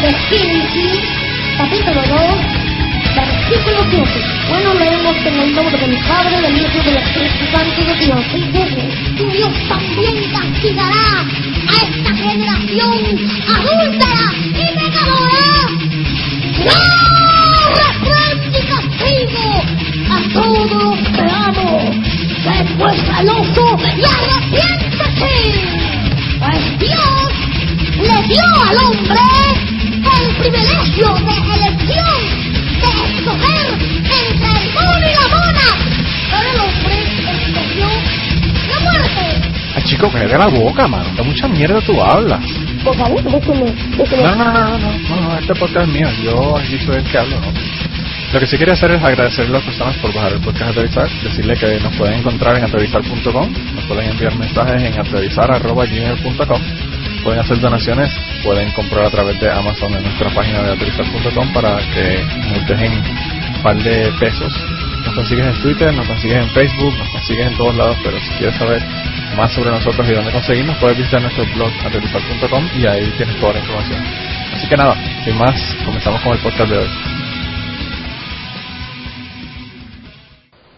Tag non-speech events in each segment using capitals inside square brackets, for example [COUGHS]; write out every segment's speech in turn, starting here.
de Génesis, capítulo 2, versículo 7. Bueno, leemos en el nombre del Padre, del Hijo y del Espíritu Santo de Dios. Y dice, tu Dios también castigará a esta generación adúltera y pecadora. ¡No! ¡Reprende y castigo a todos los que amo! ¡Sé pues celoso y arrepiéntete! Pues Dios le dio al hombre privilegio de elección, de escoger entre el mono y la mona. Pero el hombre escogió la muerte. Ah, chico, cállate la boca, mano. De mucha mierda tú hablas. Por favor, déjeme, déjeme. No, no, no, no, no, no, no, este podcast es mío. Yo aquí soy el que hablo, ¿no? Lo que sí quería hacer es agradecer a las personas por bajar el podcast Aterrizar, decirle que nos pueden encontrar en aterrizar.com, nos pueden enviar mensajes en aterrizar.gmail.com, pueden hacer donaciones, pueden comprar a través de Amazon en nuestra página de aterrizar.com para que nos dejen un par de pesos. Nos consigues en Twitter, nos consigues en Facebook, nos consigues en todos lados, pero si quieres saber más sobre nosotros y dónde conseguirnos, puedes visitar nuestro blog aterrizar.com y ahí tienes toda la información. Así que nada, sin más, comenzamos con el podcast de hoy.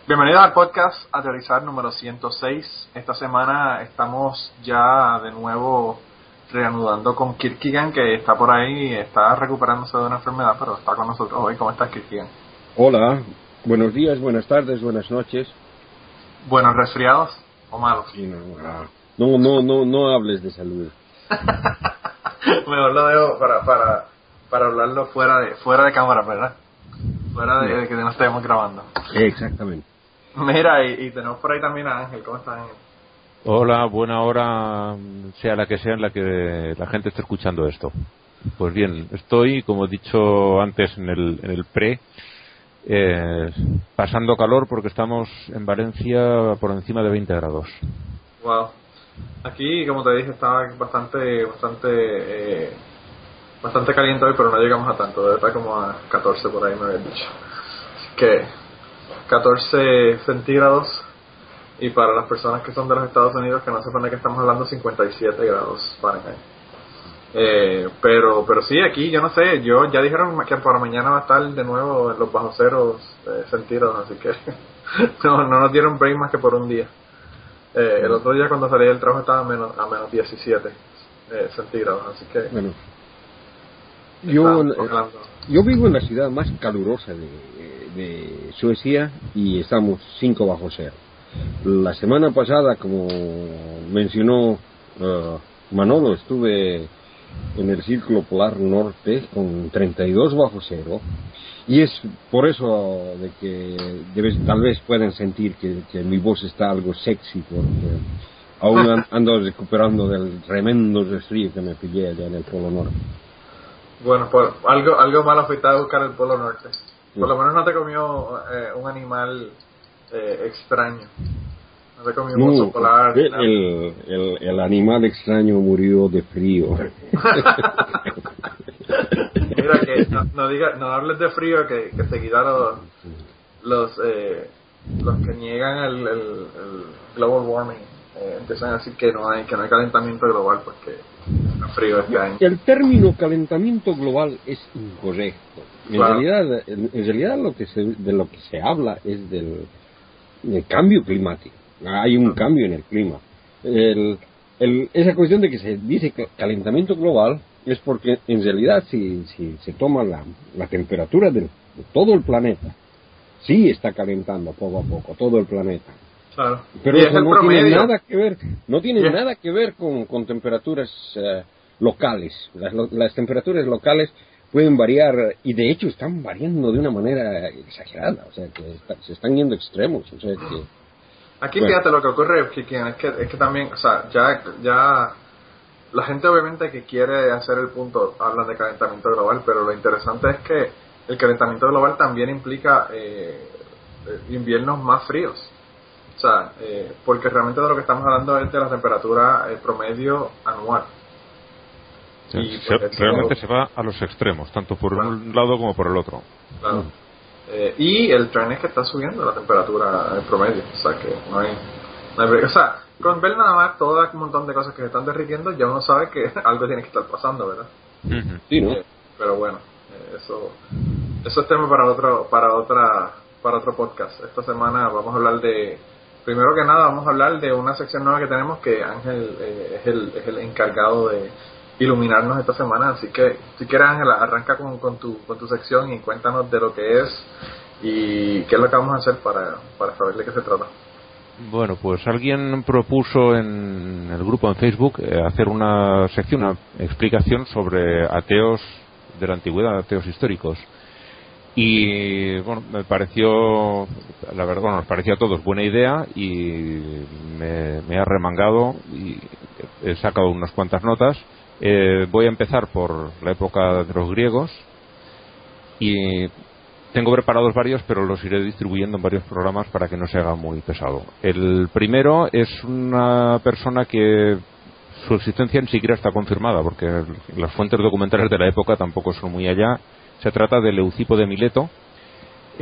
Bienvenidos al podcast Aterrizar número 106. Esta semana estamos ya de nuevo reanudando con Kirkigan, que está por ahí, está recuperándose de una enfermedad, pero está con nosotros hoy. ¿Cómo estás, Kirkigan? Hola, buenos días, buenas tardes, buenas noches. ¿Buenos resfriados o malos? Sí, no, ah, no, no, no, no hables de salud. [LAUGHS] Mejor lo dejo para, para, para hablarlo fuera de, fuera de cámara, ¿verdad? Fuera de, de que no estemos grabando. Exactamente. Mira, y, y tenemos por ahí también a Ángel. ¿Cómo estás, Ángel? Hola, buena hora, sea la que sea en la que la gente esté escuchando esto. Pues bien, estoy, como he dicho antes en el, en el pre, eh, pasando calor porque estamos en Valencia por encima de 20 grados. Wow. Aquí, como te dije, estaba bastante, bastante, eh, bastante caliente hoy, pero no llegamos a tanto. Debe estar como a 14 por ahí, me habían dicho. Así que 14 centígrados. Y para las personas que son de los Estados Unidos, que no sepan de qué estamos hablando, 57 grados Fahrenheit. Eh, pero pero sí, aquí yo no sé, yo ya dijeron que para mañana va a estar de nuevo en los bajos ceros eh, centígrados, así que [LAUGHS] no, no nos dieron break más que por un día. Eh, el otro día cuando salí del trabajo estaba a menos, a menos 17 eh, centígrados, así que Bueno, yo, yo vivo en la ciudad más calurosa de, de Suecia y estamos 5 bajo cero. La semana pasada, como mencionó eh, Manolo, estuve en el Círculo Polar Norte con 32 bajo cero y es por eso de que de vez- tal vez puedan sentir que, que mi voz está algo sexy porque aún an- ando recuperando del tremendo resfrío que me pillé allá en el Polo Norte. Bueno, por, algo, algo malo fuiste a buscar el Polo Norte. Por lo menos no te comió eh, un animal eh, extraño. No comió No, oso polar. el, el, animal extraño murió de frío. [LAUGHS] Mira que no, no diga, no hables de frío que, que seguida los los eh, los que niegan el, el, el global warming eh, empiezan a decir que no hay que no hay calentamiento global porque el frío este año. El término calentamiento global es incorrecto. En Claro. realidad, en, en realidad lo que se, de lo que se habla es del, del cambio climático. Hay un cambio en el clima. El, el- esa cuestión de que se dice calentamiento global es porque en realidad si, si se toma la, la temperatura del- de todo el planeta, sí está calentando poco a poco todo el planeta. Claro. Pero eso el no tiene nada que ver, no tiene nada que ver con, con temperaturas eh, locales. Las, lo- las temperaturas locales pueden variar y de hecho están variando de una manera exagerada, o sea que está- se están yendo extremos, o sea que Aquí Bueno. fíjate lo que ocurre, es que, es que también, o sea, ya, ya la gente obviamente que quiere hacer el punto habla de calentamiento global, pero lo interesante es que el calentamiento global también implica eh, eh, inviernos más fríos. O sea, eh, porque realmente de lo que estamos hablando es de la temperatura eh, promedio anual. Y, Se- realmente se va a los extremos, tanto por Claro. un lado como por el otro. Claro. Eh, y el tren es que está subiendo la temperatura en promedio. O sea que no hay, no hay. O sea, con ver nada más todo un montón de cosas que se están derritiendo, ya uno sabe que [LAUGHS] algo tiene que estar pasando, ¿verdad? Sí, ¿no? Eh, pero bueno, eh, eso, eso es tema para otro, para otra, para otro podcast. Esta semana vamos a hablar de, primero que nada, vamos a hablar de una sección nueva que tenemos que Ángel eh, es, el, es el encargado de iluminarnos esta semana. Así que, si quieres, Ángel, arranca con, tu, con tu sección y cuéntanos de lo que es y qué es lo que vamos a hacer para, para saber de qué se trata. Bueno, pues alguien propuso en el grupo en Facebook eh, hacer una sección, una explicación sobre ateos de la antigüedad, ateos históricos. Y bueno, me pareció, la verdad, bueno, nos pareció a todos buena idea y me, me ha remangado y he sacado unas cuantas notas. Eh, voy a empezar por la época de los griegos y tengo preparados varios, pero los iré distribuyendo en varios programas para que no se haga muy pesado. El primero es una persona que su existencia ni siquiera está confirmada, porque las fuentes documentales de la época tampoco son muy allá. Se trata de Leucipo de Mileto.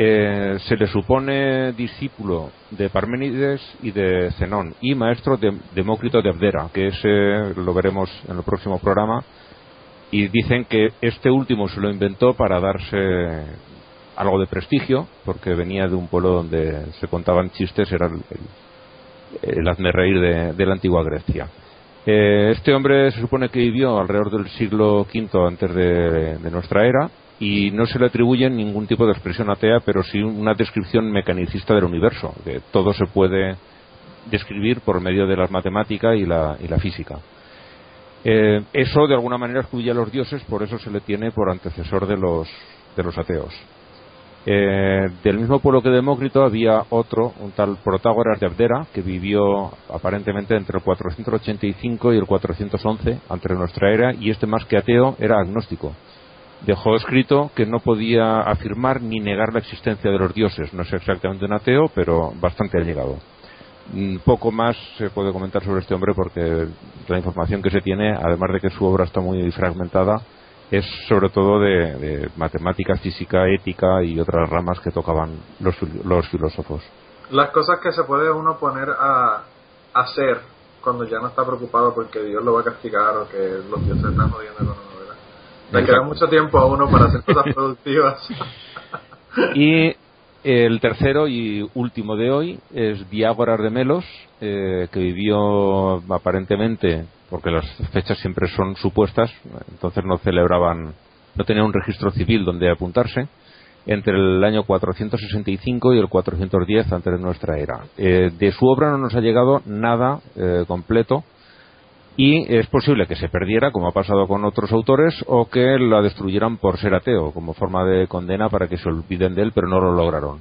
Eh, se le supone discípulo de Parménides y de Zenón y maestro de Demócrito de Abdera, que ese lo veremos en el próximo programa. Y dicen que este último se lo inventó para darse algo de prestigio, porque venía de un pueblo donde se contaban chistes, era el, el, hazme reír de, la antigua Grecia. Eh, este hombre se supone que vivió alrededor del siglo V antes de, nuestra era y no se le atribuye ningún tipo de expresión atea, pero sí una descripción mecanicista del universo, que todo se puede describir por medio de las matemáticas y la, y la física. Eh, eso de alguna manera excluye a los dioses, por eso se le tiene por antecesor de los, de los ateos. Eh, del mismo pueblo que Demócrito había otro, un tal Protágoras de Abdera, que vivió aparentemente entre el 485 y el 411 antes de nuestra era, y este más que ateo era agnóstico. Dejó escrito que no podía afirmar ni negar la existencia de los dioses. No es exactamente un ateo, pero bastante allegado. Poco más se puede comentar sobre este hombre porque la información que se tiene, además de que su obra está muy fragmentada, es sobre todo de, de, matemática, física, ética y otras ramas que tocaban los, filósofos. Las cosas que se puede uno poner a hacer cuando ya no está preocupado porque Dios lo va a castigar o que los dioses están jodiendo con. Le queda mucho tiempo a uno para hacer cosas [LAUGHS] productivas. y el tercero y último de hoy es Diágoras de Melos, eh, que vivió aparentemente porque las fechas siempre son supuestas, entonces no celebraban, no tenían un registro civil donde apuntarse, entre el año 465 y el 410 antes de nuestra era. Eh, de su obra no nos ha llegado nada eh, completo y es posible que se perdiera, como ha pasado con otros autores, o que la destruyeran por ser ateo, como forma de condena para que se olviden de él, pero no lo lograron.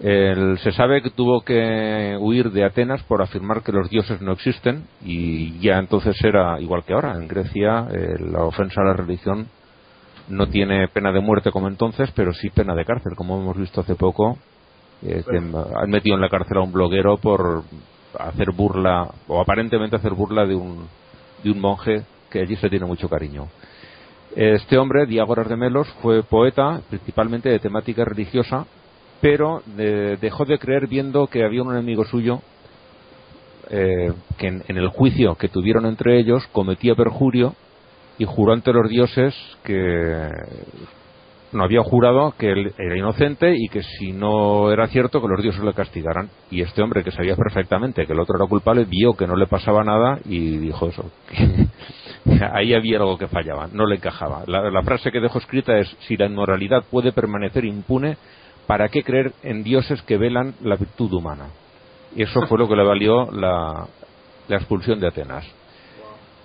El, se sabe que tuvo que huir de Atenas por afirmar que los dioses no existen y ya entonces era igual que ahora. En Grecia eh, la ofensa a la religión no tiene pena de muerte como entonces, pero sí pena de cárcel, como hemos visto hace poco. Eh, que han metido en la cárcel a un bloguero por hacer burla, o aparentemente hacer burla de un, de un monje que allí se tiene mucho cariño. Este hombre, Diágoras de Melos, fue poeta, principalmente de temática religiosa, pero eh, dejó de creer viendo que había un enemigo suyo eh, que en, en, el juicio que tuvieron entre ellos cometía perjurio y juró ante los dioses que no había jurado que él era inocente y que si no era cierto que los dioses le castigaran. Y este hombre que sabía perfectamente que el otro era culpable vio que no le pasaba nada y dijo eso. [LAUGHS] ahí había algo que fallaba, no le encajaba. La, frase que dejó escrita es si la inmoralidad puede permanecer impune, ¿para qué creer en dioses que velan la virtud humana? Y eso fue lo que le valió la, la expulsión de Atenas.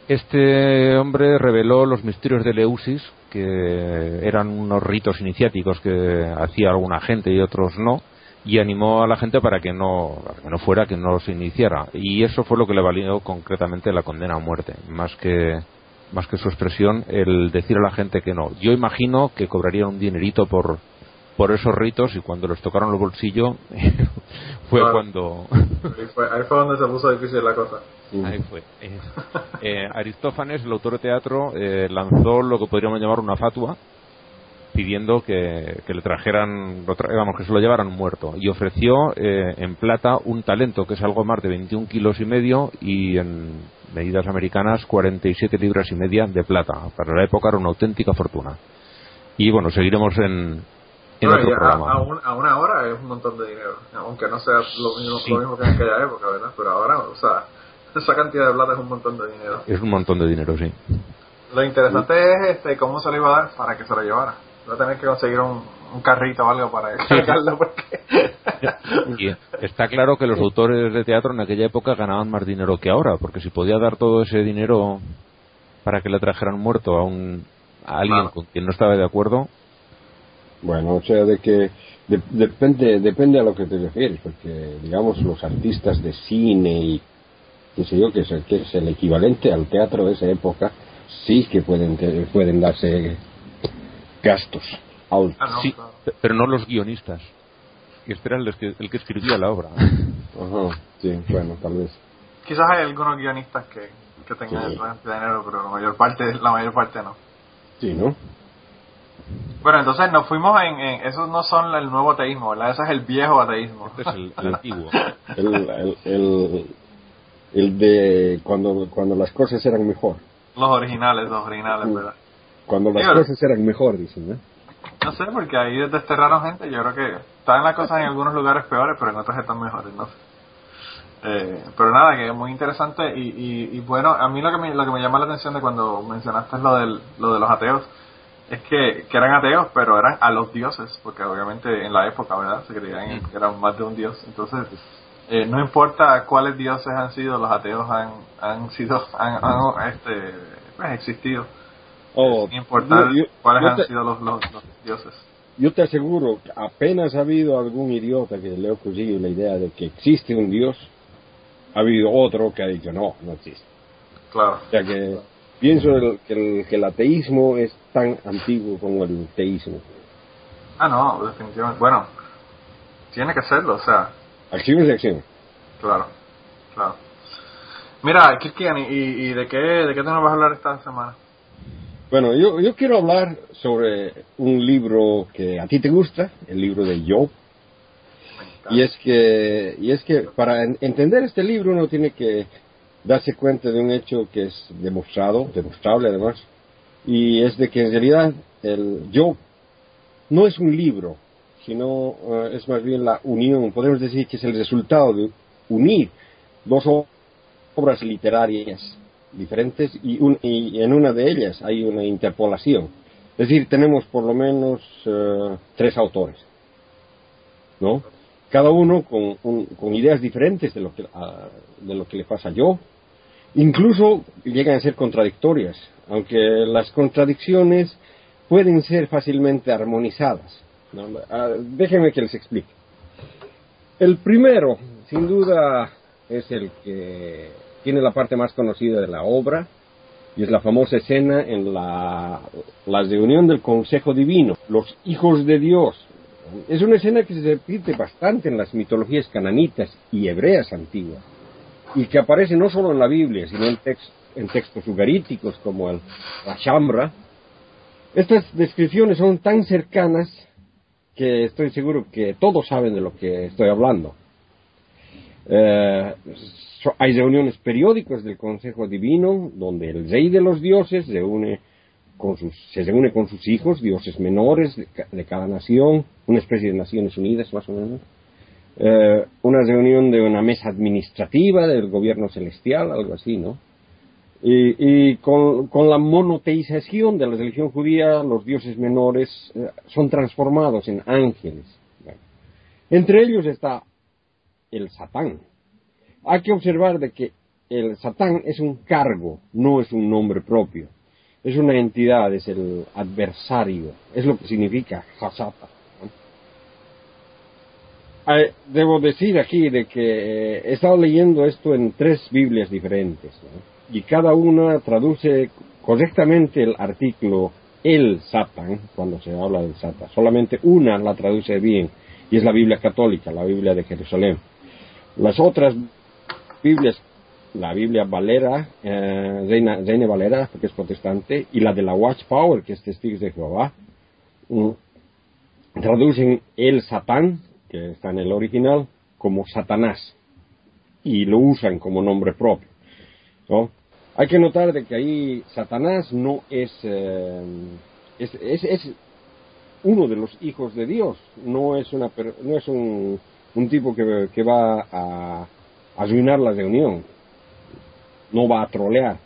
Este hombre reveló los misterios de Leusis, que eran unos ritos iniciáticos que hacía alguna gente y otros no, y animó a la gente para que no, para que no fuera, que no se iniciara. Y eso fue lo que le valió concretamente la condena a muerte, más que, más que su expresión, el decir a la gente que no. Yo imagino que cobrarían un dinerito por, por esos ritos y cuando les tocaron los bolsillos [LAUGHS] fue Claro. cuando Ahí fue, ahí fue donde se puso difícil la cosa. ahí fue. Eh, eh, Aristófanes el autor de teatro eh, lanzó lo que podríamos llamar una fatua pidiendo que, que le trajeran lo tra- vamos que se lo llevaran muerto. Y ofreció eh, en plata un talento que es algo más de 21 kilos y medio y en medidas americanas 47 libras y media de plata. Para la época era una auténtica fortuna. Y bueno, seguiremos en, en Bueno, otro a, programa. a un- a una hora es un montón de dinero, aunque no sea lo mismo, lo mismo que en aquella época, ¿verdad? Pero ahora, o sea, [LAUGHS] esa cantidad de plata es un montón de dinero. Es un montón de dinero, sí. Lo interesante es este, cómo se lo iba a dar para que se lo llevara. Va a tener que conseguir un, un carrito o algo para [LAUGHS] cargarlo porque... [LAUGHS] Está claro que los autores de teatro en aquella época ganaban más dinero que ahora, porque si podía dar todo ese dinero para que le trajeran muerto a, un, a alguien con quien no estaba de acuerdo, Bueno, o sea, de que de- depende depende a lo que te refieres, porque digamos los artistas de cine y qué sé yo, que es, el, que es el equivalente al teatro de esa época, sí que pueden pueden darse gastos altos. Ah, no, sí, claro. pero no los guionistas. Que este era el que, el que escribía la obra. [LAUGHS] Ajá, sí, bueno, tal vez. Quizás hay algunos guionistas que, que tengan Sí. de dinero, pero la mayor parte, la mayor parte no. Sí, ¿no? Bueno, entonces nos fuimos en, en esos no son el nuevo ateísmo, ¿verdad? Ese es el viejo ateísmo. Este es el, el antiguo. [LAUGHS] El, el, el, el de cuando, cuando las cosas eran mejor. Los originales, los originales, ¿verdad? Cuando las Dígalo. cosas eran mejor, dicen, ¿no? No sé, porque ahí desterraron gente. Yo creo que están las cosas en algunos lugares peores, pero en otros están mejores, no sé. Eh, pero nada, que es muy interesante y, y, y bueno, a mí lo que, me, lo que me llama la atención de cuando mencionaste lo, del, lo de los ateos es que, que eran ateos, pero eran a los dioses, porque obviamente en la época, ¿verdad? Se creían que eran más de un dios. Entonces, eh, no importa cuáles dioses han sido, los ateos han, han sido, [LAUGHS] han, han, este, pues, existido. Oh, Sin importar yo- yo- cuáles yo han sido los, los, los dioses. Yo te aseguro que apenas ha habido algún idiota que le ha ocurrido la idea de que existe un Dios, ha habido otro que ha dicho no, no existe. Claro. O sea que pienso el- que, el, que el ateísmo es tan antiguo como el teísmo. Ah, no, definitivamente. Bueno, tiene que serlo, o sea, Acciones y acciones. claro, claro. Mira, Kirkian, ¿y, y de qué de qué te nos vas a hablar esta semana? Bueno, yo, yo quiero hablar sobre un libro que a ti te gusta, el libro de Job. Y es que, y es que para en- entender este libro uno tiene que darse cuenta de un hecho que es demostrado, demostrable además, y es de que en realidad el Job no es un libro, sino eh, es más bien la unión, podemos decir que es el resultado de unir dos obras literarias diferentes y, en una de ellas hay una interpolación. Es decir, tenemos por lo menos eh, tres autores, ¿no? Cada uno con, un- con ideas diferentes de lo, que, a- de lo que le pasa a yo. Incluso llegan a ser contradictorias, aunque las contradicciones pueden ser fácilmente armonizadas. Ah, déjenme que les explique. El primero, sin duda, es el que tiene la parte más conocida de la obra, y es la famosa escena en la, la reunión del Consejo Divino, los hijos de Dios. Es una escena que se repite bastante en las mitologías cananitas y hebreas antiguas, y que aparece no solo en la Biblia, sino en, tex- en textos ugaríticos como el la Shambra. Estas descripciones son tan cercanas que estoy seguro que todos saben de lo que estoy hablando. Eh, hay reuniones periódicas del Consejo Divino donde el rey de los dioses se, une con sus, se reúne con sus hijos, dioses menores de, de cada nación, una especie de Naciones Unidas más o menos. Eh, una reunión de una mesa administrativa del gobierno celestial, algo así, ¿no? Y, y con, con la monoteización de la religión judía, los dioses menores eh, son transformados en ángeles. Entre ellos está el Satán. Hay que observar de que el Satán es un cargo, no es un nombre propio. Es una entidad, es el adversario, es lo que significa Hasata. Eh, Debo decir aquí de que eh, he estado leyendo esto en tres Biblias diferentes y cada una traduce correctamente el artículo el Satan cuando se habla del Satan. Solamente una la traduce bien y es la Biblia católica, la Biblia de Jerusalén. Las otras Biblias, la Biblia Valera, eh, Reina Valera, porque es protestante, y la de la Watchpower, que es Testigos de Jehová, mm, traducen el Satán, que está en el original, como Satanás, y lo usan como nombre propio. ¿no? Hay que notar de que ahí Satanás no es, eh, es, es, es uno de los hijos de Dios, no es, una, no es un, un tipo que, que va a, arruinar la reunión, no va a trolear,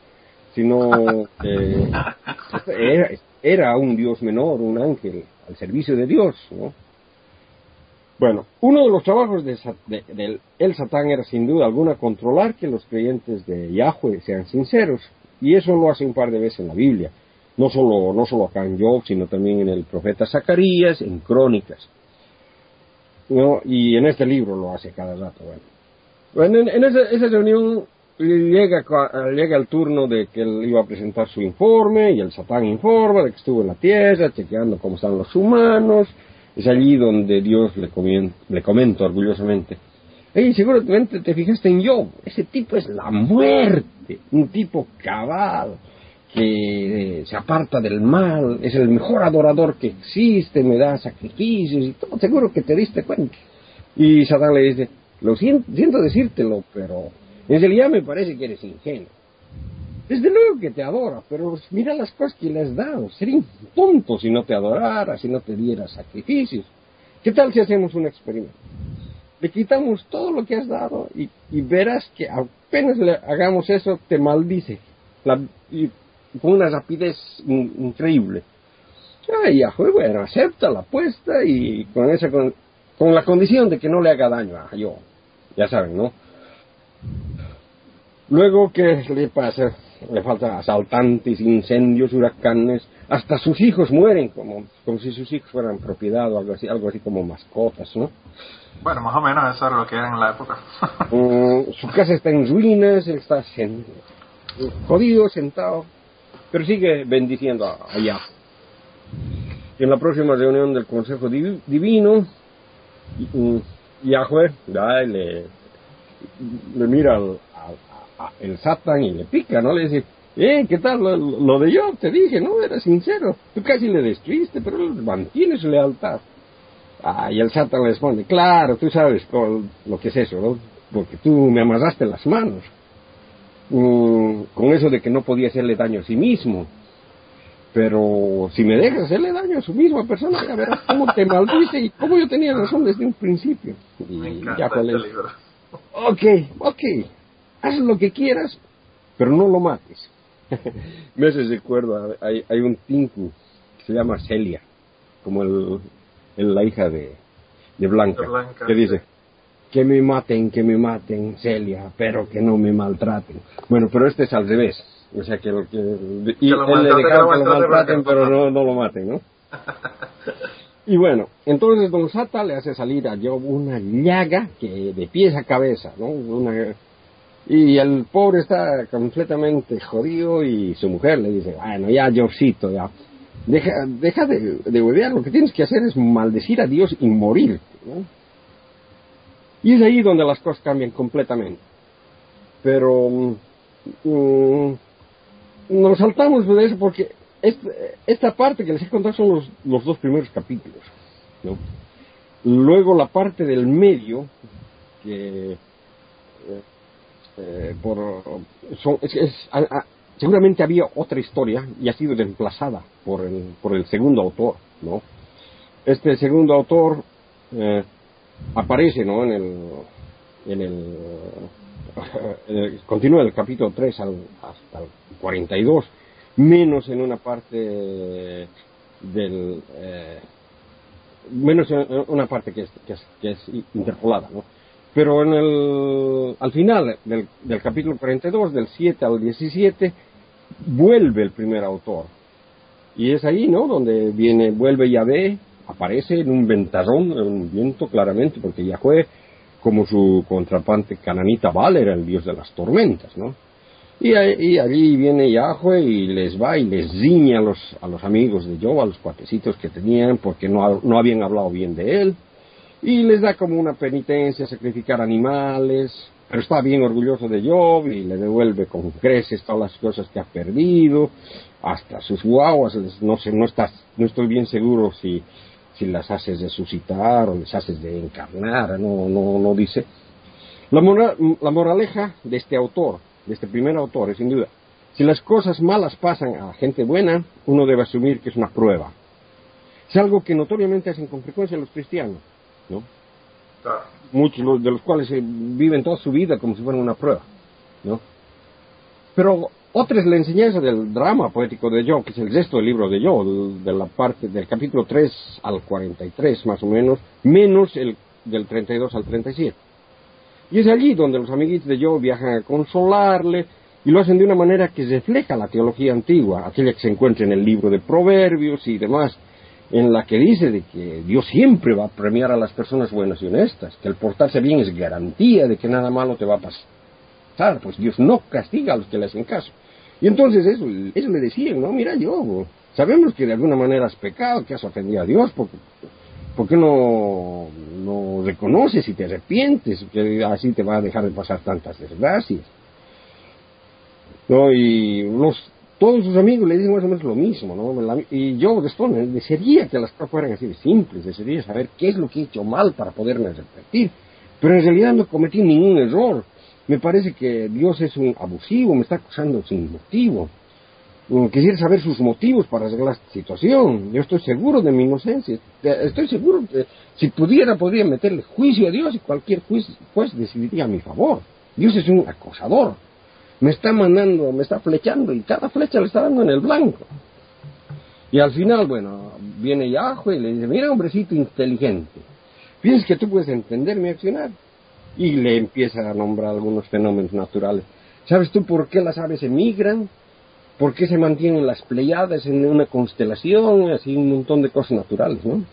sino que [LAUGHS] era, era, un Dios menor, un ángel al servicio de Dios. ¿no? Bueno, uno de los trabajos de, del el Satán era sin duda alguna controlar que los creyentes de Yahweh sean sinceros, y eso lo hace un par de veces en la Biblia no solo, no solo acá en Job, sino también en el profeta Zacarías, en Crónicas. ¿no? Y en este libro lo hace cada rato. Bueno, en, esa, reunión llega, llega el turno de que él iba a presentar su informe y el Satán informa de que estuvo en la tierra, chequeando cómo están los humanos. Es allí donde Dios le, le comenta orgullosamente. Hey, seguramente te fijaste en Job. Ese tipo es la muerte. Un tipo cabal que se aparta del mal, es el mejor adorador que existe, me da sacrificios y todo, seguro que te diste cuenta. Y Satán le dice, lo siento, siento decírtelo, pero en realidad me parece que eres ingenuo. Desde luego que te adora, pero mira las cosas que le has dado. Sería tonto si no te adorara, si no te diera sacrificios. ¿Qué tal si hacemos un experimento? Le quitamos todo lo que has dado y, verás que apenas le hagamos eso, te maldice. Y con una rapidez increíble. Ay, bueno, acepta la apuesta y con esa con, la condición de que no le haga daño a yo. Ya saben, ¿no? Luego, ¿qué le pasa? Le faltan asaltantes, incendios, huracanes, hasta sus hijos mueren, como, como si sus hijos fueran propiedad o algo así, algo así como mascotas, ¿no? Bueno, más o menos eso era lo que era en la época. [LAUGHS] Mm, su casa está en ruinas, él está jodido, sentado, pero sigue bendiciendo allá. Y en la próxima reunión del Consejo Divino, Yahweh le, le mira al, el Satan y le pica, ¿no? Le dice, eh, ¿qué tal? Lo, de yo, te dije, ¿no? Era sincero. Tú casi le destruiste, pero él mantiene su lealtad. Ah, y el Satan le responde, claro, tú sabes lo que es eso, ¿no? Porque tú me amarraste las manos. Mm, con eso de que no podía hacerle daño a sí mismo. Pero si me dejas hacerle daño a su misma persona, ya verás cómo te maldice y cómo yo tenía razón desde un principio. Y ya pues Ok, ok, haz lo que quieras, pero no lo mates. [LAUGHS] me hace recuerdo, hay, hay un tinku que se llama Celia, como el, la hija de, de Blanca, que dice, que me maten, que me maten, Celia, pero que no me maltraten. Bueno, pero este es al revés. O sea, que, que, y él le que lo maltraten, pero no, no lo maten, ¿no? y bueno, entonces Don Sata le hace salir a Job una llaga que de pies a cabeza, ¿no? Una, y el pobre está completamente jodido y su mujer le dice, bueno, ya Jobcito, ya, deja, deja de, de lo que tienes que hacer es maldecir a Dios y morir. Y es ahí donde las cosas cambian completamente. Pero mm, mm, nos saltamos de eso porque esta parte que les he contado son los, los dos primeros capítulos. Luego la parte del medio, que eh, eh, por, seguramente había otra historia y ha sido reemplazada por el, por el segundo autor. ¿no? Este segundo autor eh, aparece ¿no? en el, en el, [LAUGHS] continúa el capítulo 3 hasta el 42, menos en una parte del, eh, menos en una parte que es, que es, interpolada, ¿no? Pero en el, al final del, del capítulo 42, del 7 al 17, vuelve el primer autor. Y es ahí, ¿no? Donde viene, vuelve Yahvé aparece en un ventazón, en un viento claramente, porque Yahweh, como su contraparte cananita Baal, era el dios de las tormentas, ¿no? Y, allí viene Yahweh y les va y les riña a los, a los amigos de Job, a los cuatecitos que tenían, porque no, no habían hablado bien de él, y les da como una penitencia sacrificar animales, pero está bien orgulloso de Job y le devuelve con creces todas las cosas que ha perdido, hasta sus guaguas, no sé, no, está, no estoy bien seguro si si las haces resucitar o las haces de encarnar, no, no, no dice. La, la moraleja de este autor, de este primer autor, es sin duda, si las cosas malas pasan a gente buena, uno debe asumir que es una prueba. Es algo que notoriamente hacen con frecuencia los cristianos, ¿no? Muchos de los cuales eh, viven toda su vida como si fueran una prueba, ¿no? Pero otra es la enseñanza del drama poético de Joe, que es el resto del libro de Joe, de la parte del capítulo 3 al 43 más o menos, menos el del 32 al 37. Y es allí donde los amiguitos de Joe viajan a consolarle y lo hacen de una manera que refleja la teología antigua, aquella que se encuentra en el libro de Proverbios y demás, en la que dice de que Dios siempre va a premiar a las personas buenas y honestas, que el portarse bien es garantía de que nada malo te va a pasar, pues Dios no castiga a los que le hacen caso. Y entonces eso, eso le decían, no, mira yo, sabemos que de alguna manera has pecado, que has ofendido a Dios, porque ¿por qué no, no reconoces y te arrepientes? Que así te va a dejar de pasar tantas desgracias. ¿No? Y los, todos sus amigos le dicen más o menos lo mismo, ¿no? y yo respondo, desearía que las cosas fueran así de simples, desearía saber qué es lo que he hecho mal para poderme arrepentir. Pero en realidad no cometí ningún error. Me parece que Dios es un abusivo, me está acusando sin motivo. Mm, quisiera saber sus motivos para arreglar esta situación. Yo estoy seguro de mi inocencia. Estoy seguro que si pudiera, podría meterle juicio a Dios y cualquier juez, juez decidiría a mi favor. Dios es un acosador. Me está mandando, me está flechando y cada flecha le está dando en el blanco. Y al final, bueno, viene Yahweh y le dice, mira hombrecito inteligente, piensas que tú puedes entender mi accionar. Y le empieza a nombrar algunos fenómenos naturales. ¿Sabes tú por qué las aves emigran? ¿Por qué se mantienen las Pleiades en una constelación? Así un montón de cosas naturales, ¿no?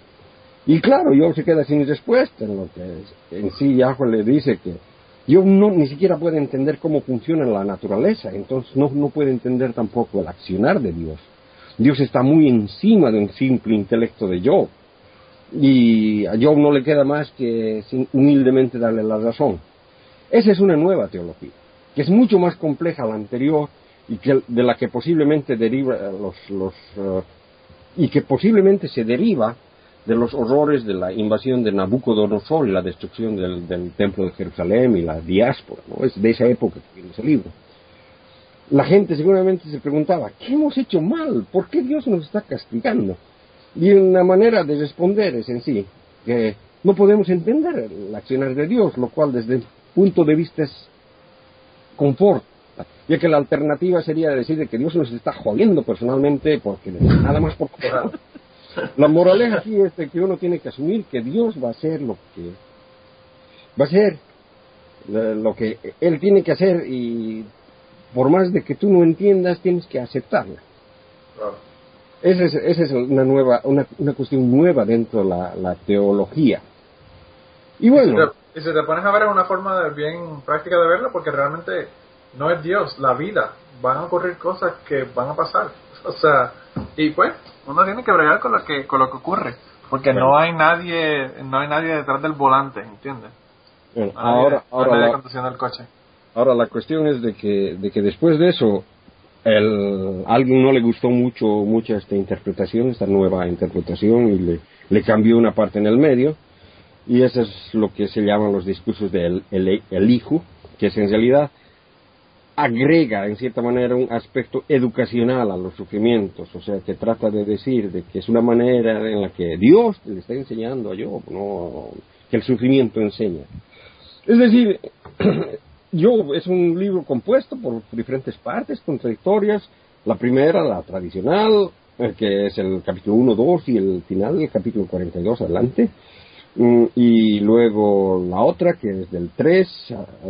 Y claro, yo se queda sin respuesta en lo que en sí Yahweh le dice que yo no, ni siquiera puedo entender cómo funciona la naturaleza, entonces no, no puede entender tampoco el accionar de Dios. Dios está muy encima de un simple intelecto de yo. Y a Job no le queda más que humildemente darle la razón. Esa es una nueva teología, que es mucho más compleja la anterior y que, de la que posiblemente deriva los, los uh, y que posiblemente se deriva de los horrores de la invasión de Nabucodonosor y la destrucción del, templo de Jerusalén y la diáspora. Es de esa época que viene ese libro. La gente seguramente se preguntaba, ¿qué hemos hecho mal? ¿Por qué Dios nos está castigando? Y una manera de responder es en sí que no podemos entender el accionar de Dios, lo cual desde el punto de vista es confort, ya que la alternativa sería decir que Dios nos está jodiendo personalmente porque nada más por [LAUGHS] La moraleja aquí es que uno tiene que asumir que Dios va a hacer lo que va a hacer lo que él tiene que hacer y por más de que tú no entiendas tienes que aceptarla. Esa es, esa es una nueva una, una, cuestión nueva dentro de la, la teología. Y bueno, y si, te, pones a ver es una forma de, bien práctica de verlo porque realmente no es Dios, la vida. Van a ocurrir cosas que van a pasar. [LAUGHS] O sea, y pues uno tiene que bregar con lo que con lo que ocurre, porque no hay nadie no hay nadie detrás del volante, ¿entiendes? ahora, ahora la, coche. Ahora la cuestión es de que de que después de eso el, a alguien no le gustó mucho mucho esta interpretación, esta nueva interpretación y le, le cambió una parte en el medio y eso es lo que se llaman los discursos del el, el hijo, que es en realidad agrega en cierta manera un aspecto educacional a los sufrimientos, o sea, que trata de decir de que es una manera en la que Dios le está enseñando a Job, no que el sufrimiento enseña. Es decir, [CLEARS THROAT] Job es un libro compuesto por diferentes partes contradictorias, la primera, la tradicional, que es el capítulo 1, 2 y el final del capítulo 42 adelante, y luego la otra, que es del 3,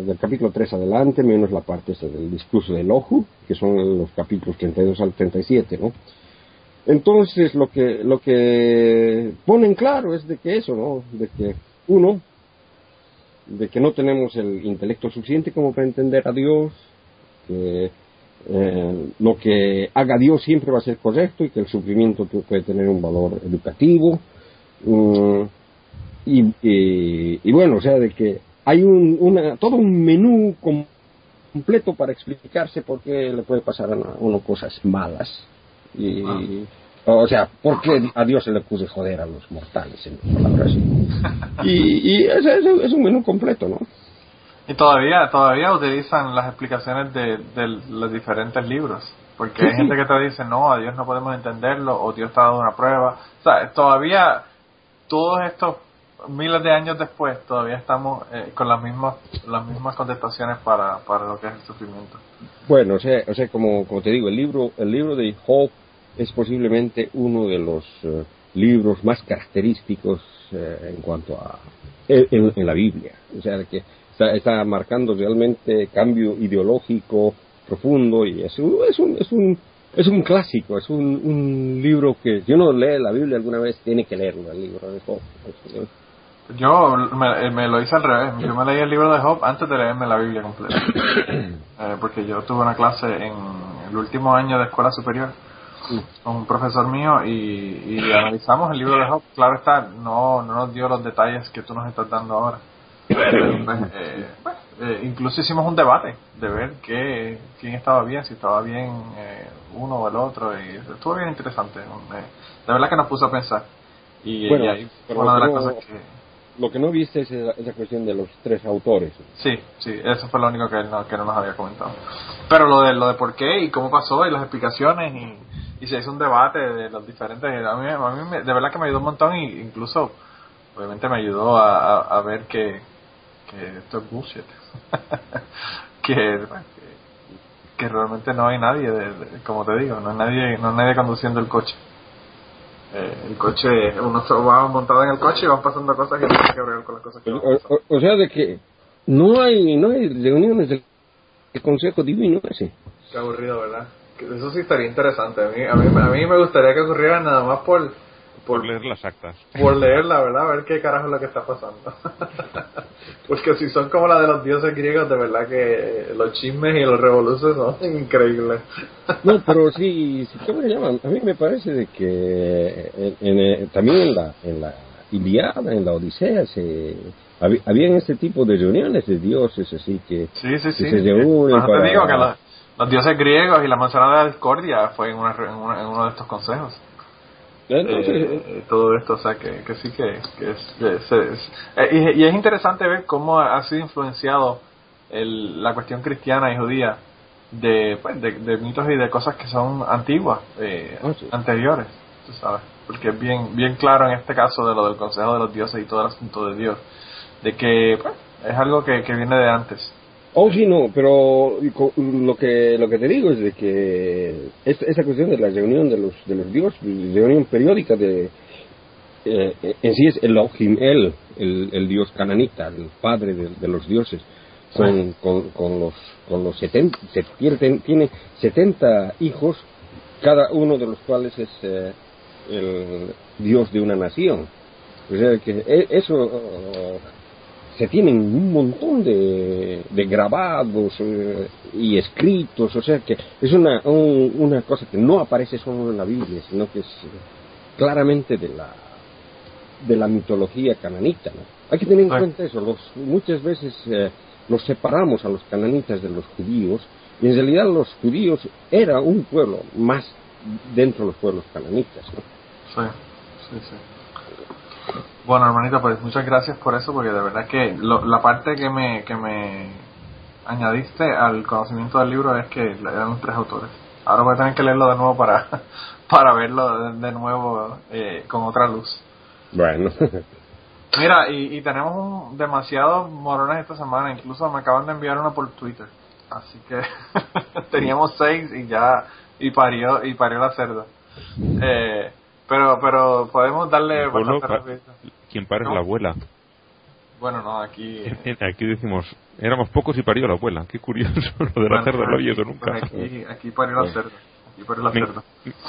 del capítulo 3 adelante, menos la parte del discurso del ojo, que son los capítulos 32 al 37, ¿no? Entonces, lo que, lo que ponen claro es de que eso, ¿no? De que, uno, de que no tenemos el intelecto suficiente como para entender a Dios, que eh, lo que haga Dios siempre va a ser correcto y que el sufrimiento puede tener un valor educativo. Mm, y, y, bueno, o sea, de que hay un, una, todo un menú completo para explicarse por qué le puede pasar a uno cosas malas. Y, ah. O sea, ¿por qué a Dios se le puede joder a los mortales, en palabras? y, y es, es, un menú completo, ¿no? Y todavía, todavía utilizan las explicaciones de, de los diferentes libros. Porque hay gente que te dice, no, a Dios no podemos entenderlo, o Dios está dando una prueba. O sea, todavía, todos estos miles de años después, todavía estamos eh, con las mismas las mismas contestaciones para, para lo que es el sufrimiento. Bueno, o sea, o sea como, como te digo, el libro, el libro de Job es posiblemente uno de los eh, libros más característicos eh, en cuanto a en, la Biblia. O sea, que está, está marcando realmente cambio ideológico profundo y es un, es un, es un, es un clásico, es un, un libro que si uno lee la Biblia alguna vez tiene que leerlo, el libro de Job. Yo me, me lo hice al revés. Yo me leí el libro de Job antes de leerme la Biblia completa. [COUGHS] Eh, porque yo tuve una clase en el último año de escuela superior con un profesor mío y, y analizamos el libro de Job. Claro está, no, no nos dio los detalles que tú nos estás dando ahora. Pero, pues, eh, pues, eh, incluso hicimos un debate de ver qué, quién estaba bien, si estaba bien eh, uno o el otro. Y estuvo bien interesante. Eh, de verdad que nos puso a pensar. Y, Bueno, y ahí fue una de las cosas que. Lo que no viste es esa, cuestión de los tres autores. Sí, sí, eso fue lo único que no, que no nos había comentado. Pero lo de lo de por qué y cómo pasó y las explicaciones y, y se hizo un debate de los diferentes. A mí, a mí me- de verdad que me ayudó un montón y incluso, obviamente, me ayudó a, a, ver que, que esto es bullshit. que, [LAUGHS] que, que realmente no hay nadie, de, de- como te digo, no hay nadie, no hay nadie conduciendo el coche. Eh, el coche, uno se va montado en el coche y van pasando cosas que tienen que ver con las cosas que O, sea, de que no hay, no hay reuniones del Consejo Divino ese. Qué aburrido, ¿verdad? Eso sí estaría interesante. A mí, a mí, a mí me gustaría que ocurriera nada más por, Por leer las actas. por [LAUGHS] leerla, ¿verdad? A ver qué carajo es lo que está pasando. [LAUGHS] Porque si son como la de los dioses griegos, de verdad que los chismes y los revoluciones son [LAUGHS] increíbles. No, pero sí, sí, ¿cómo se llaman? A mí me parece de que en- en, eh, también en la, en la Iliada, en la Odisea, se, había, habían este tipo de reuniones de dioses así que, Sí, sí, que sí. se reúnen para... te digo que los, los dioses griegos y la manzana de la discordia fue en, una, re- en, una- en uno de estos consejos. Entonces, eh, todo esto, o sea, que, que sí que, que es... se- es- eh, y, y es interesante ver cómo ha sido influenciado el, la cuestión cristiana y judía de, pues, de, de mitos y de cosas que son antiguas, eh, Ah, sí. anteriores, tú sabes, porque es bien, bien claro en este caso de lo del consejo de los dioses y todo el asunto de Dios, de que pues, es algo que, que viene de antes. Oh, sí, no, pero lo que lo que te digo es de que esta, esta cuestión de la reunión de los de los dioses, reunión periódica de eh, en sí es Elohim, él, el, el dios cananita, el padre de, de los dioses, con, con, con los con los 70, se tiene, tiene 70 hijos, cada uno de los cuales es eh, el dios de una nación. O sea que e- eso se tienen un montón de, de grabados eh, y escritos, o sea que es una, un- una cosa que no aparece solo en la Biblia, sino que es claramente de la de la mitología cananita. ¿no? Hay que tener en Ay. cuenta eso, los, muchas veces eh, los separamos a los cananitas de los judíos y en realidad los judíos era un pueblo más dentro de los pueblos cananitas. ¿no? Sí, sí, sí. Bueno, hermanito, pues muchas gracias por eso, porque de verdad que lo- la parte que me, que me añadiste al conocimiento del libro es que eran los tres autores. Ahora voy a tener que leerlo de nuevo para, [LAUGHS] para verlo de, de nuevo eh, con otra luz. Bueno, Mira, y, y tenemos demasiados morones esta semana, incluso me acaban de enviar uno por Twitter. Así que [LAUGHS] teníamos seis y ya, y parió, y parió la cerda. Eh, pero, pero podemos darle bastante pa-. Quien pare es No. la abuela. Bueno, no, aquí. [LAUGHS] Aquí decimos, éramos pocos y parió la abuela. Qué curioso [LAUGHS] lo de la bueno, cerda, no había eso nunca. aquí, aquí parió la cerda. Aquí parió la Me, cerda.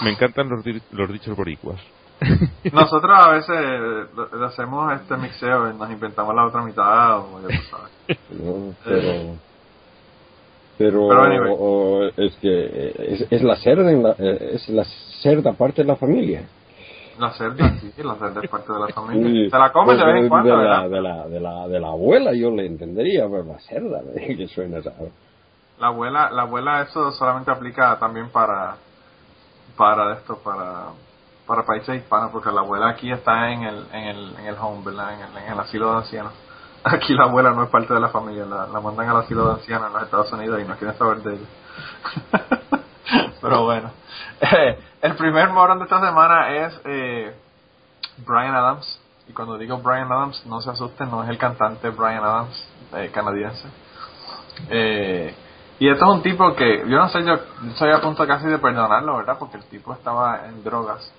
me encantan los, di- los dichos boricuas. [LAUGHS] Nosotros a veces lo- hacemos este mixeo y nos inventamos la otra mitad, o ya tú sabes. no, pero pero, Pero anyway. o- es que es, es la cerda en la- eh, es la cerda parte de la familia La cerda, sí, la cerda es parte de la familia. Sí, Se la comes de pues, vez en cuando, de la, ¿verdad? de la de la de la abuela yo le entendería pero la cerda [LAUGHS] que suena raro La abuela, la abuela eso solamente aplica también para para esto, para para países hispanos, porque la abuela aquí está en el en el, en el home, ¿verdad? En el, en el asilo de ancianos. [LAUGHS] Aquí la abuela no es parte de la familia, la, la mandan al asilo de ancianos en los Estados Unidos y no quieren saber de ella. [LAUGHS] Pero bueno. [LAUGHS] el primer morón de esta semana es eh, Brian Adams. Y cuando digo Brian Adams, no se asusten, no es el cantante Brian Adams, eh, canadiense. Eh, y esto es un tipo que, yo no sé, yo estoy a punto casi de perdonarlo, ¿verdad? Porque el tipo estaba en drogas.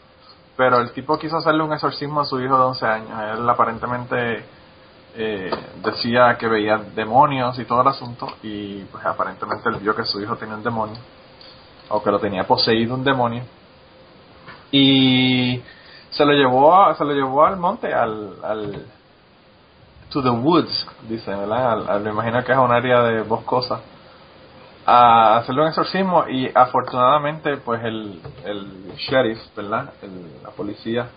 Pero el tipo quiso hacerle un exorcismo a su hijo de 11 años. Él aparentemente eh, decía que veía demonios y todo el asunto. Y pues aparentemente él vio que su hijo tenía un demonio. O que lo tenía poseído un demonio. Y se lo llevó, a, se lo llevó al monte, al, al to the woods, dice, ¿verdad? me imagino que es un área de boscosa a hacerle un exorcismo y afortunadamente pues el, el sheriff, ¿verdad? la policía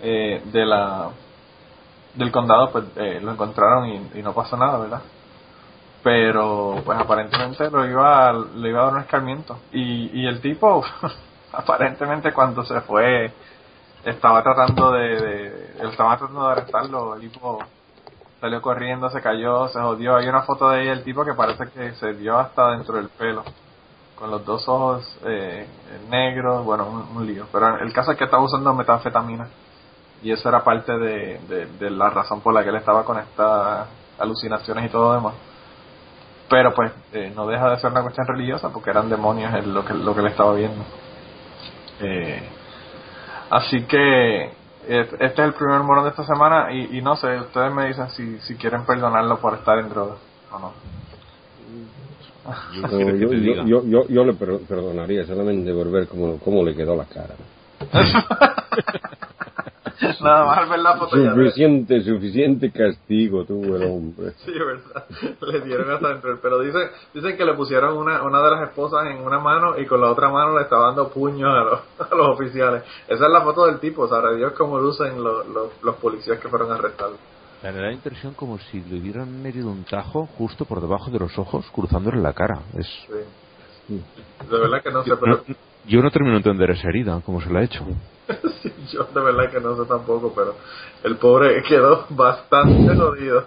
eh, de la del condado pues eh, lo encontraron y, no pasó nada, ¿verdad? Pero pues aparentemente lo iba le iba a dar un escarmiento y, y el tipo [LAUGHS] aparentemente cuando se fue estaba tratando de, estaba tratando de arrestarlo, el tipo salió corriendo, se cayó, se jodió. Hay una foto de ahí el tipo que parece que se dio hasta dentro del pelo, con los dos ojos eh, negros, bueno, un, lío. Pero el caso es que estaba usando metanfetamina y eso era parte de, de, la razón por la que él estaba con estas alucinaciones y todo demás. Pero pues eh, no deja de ser una cuestión religiosa porque eran demonios lo que, lo que él estaba viendo. Eh, así que este es el primer morón de esta semana y, no sé, ustedes me dicen si, si quieren perdonarlo por estar en drogas o no. Yo, [LAUGHS] yo, yo, le perdonaría solamente por ver cómo, cómo le quedó la cara. [LAUGHS] Nada más ver la foto Suficiente, suficiente castigo tuvo el hombre. [LAUGHS] Sí, verdad. Le dieron hasta dentro pelo. Dicen, dicen que le pusieron una, una de las esposas en una mano y con la otra mano le estaba dando puños a los, [LAUGHS] a los oficiales. Esa es la foto del tipo. Sabrá Dios cómo lucen los, los, los policías que fueron a arrestarlo. Me da la impresión como si le hubieran herido un tajo justo por debajo de los ojos, cruzándole la cara. Es... Sí. De verdad que no sé, pero... Yo no termino de entender esa herida, cómo se la ha hecho. [LAUGHS] yo de verdad que no sé tampoco, pero el pobre quedó bastante jodido.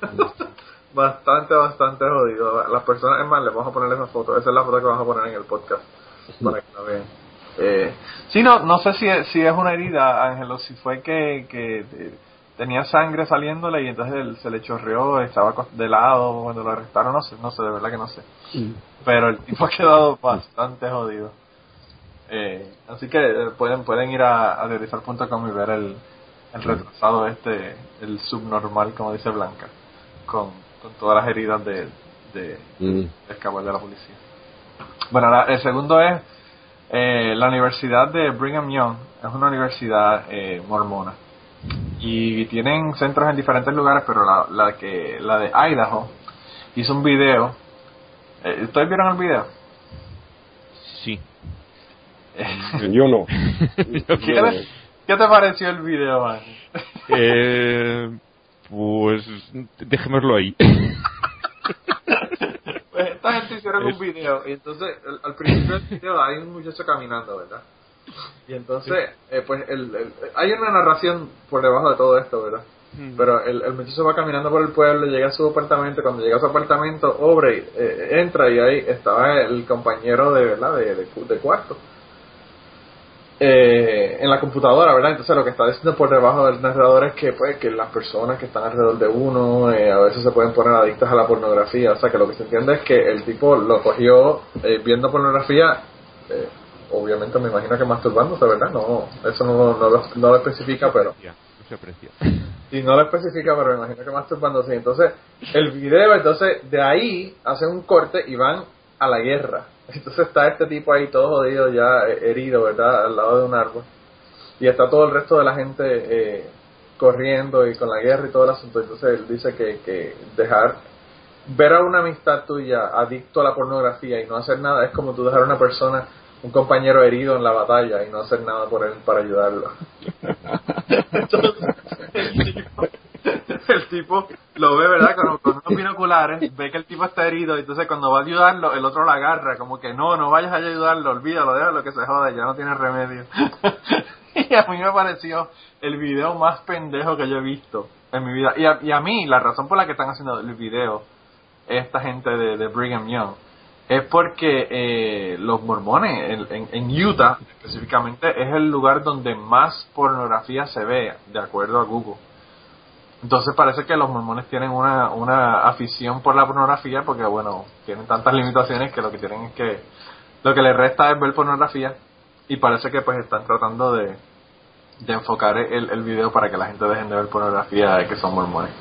[LAUGHS] bastante, bastante jodido. Las personas, es más, le vamos a poner esa foto. Esa es la foto que vamos a poner en el podcast para que la vean. Eh, sí, no, no sé si, si es una herida, Ángelo, si fue que, que eh, tenía sangre saliéndole y entonces se le chorreó, estaba de lado cuando lo arrestaron, no sé, no sé, de verdad que no sé. Pero el tipo ha quedado bastante jodido. Eh, así que eh, pueden pueden ir a, a y ver el, el retrasado este, el subnormal, como dice Blanca, con, con todas las heridas de, de, mm. de la policía. Bueno, el segundo es eh, la Universidad de Brigham Young, es una universidad eh, mormona. Y tienen centros en diferentes lugares, pero la, la, que, la de Idaho hizo un video. Eh, ¿Ustedes vieron el video? [LAUGHS] Yo no. ¿Qué, te pareció el video, man? Eh, pues dejémoslo ahí. Pues esta gente hicieron un video y entonces al principio del video hay un muchacho caminando, ¿verdad? Y entonces, eh, pues el, hay una narración por debajo de todo esto, ¿verdad? Mm. Pero el, el, muchacho va caminando por el pueblo, llega a su apartamento, cuando llega a su apartamento, obre, eh, entra y ahí estaba el compañero de, ¿verdad? de, de cuarto eh, en la computadora, ¿verdad? Entonces lo que está diciendo por debajo del narrador es que pues que las personas que están alrededor de uno eh, a veces se pueden poner adictas a la pornografía, o sea que lo que se entiende es que el tipo lo cogió eh, viendo pornografía, obviamente me imagino que masturbándose, ¿verdad? No, eso no, no, lo, no lo especifica, pero... No se aprecia. [LAUGHS] Y no lo especifica, pero me imagino que masturbándose. Entonces, el video, entonces, de ahí hacen un corte y van a la guerra entonces está este tipo ahí todo jodido, ya eh, herido, ¿verdad? Al lado de un árbol. Y está todo el resto de la gente eh, corriendo y con la guerra y todo el asunto. Entonces él dice que, que dejar, ver a una amistad tuya adicto a la pornografía y no hacer nada es como tú dejar a una persona, un compañero herido en la batalla y no hacer nada por él para ayudarlo. [LAUGHS] Entonces, [LAUGHS] el tipo [LAUGHS] lo ve, ¿verdad? Con, unos binoculares, ve que el tipo está herido, y entonces cuando va a ayudarlo, el otro lo agarra, como que no, no vayas a ayudarlo, olvídalo, déjalo que se jode, ya no tiene remedio. [LAUGHS] y a mí me pareció el video más pendejo que yo he visto en mi vida. Y a, y a mí, la razón por la que están haciendo el video, esta gente de, de Brigham Young, es porque eh, los mormones en, en, Utah específicamente es el lugar donde más pornografía se ve, de acuerdo a Google. Entonces parece que los mormones tienen una, una afición por la pornografía porque, bueno, tienen tantas limitaciones que lo que tienen es que lo que les resta es ver pornografía y parece que pues están tratando de, de enfocar el, el video para que la gente dejen de ver pornografía de que son mormones.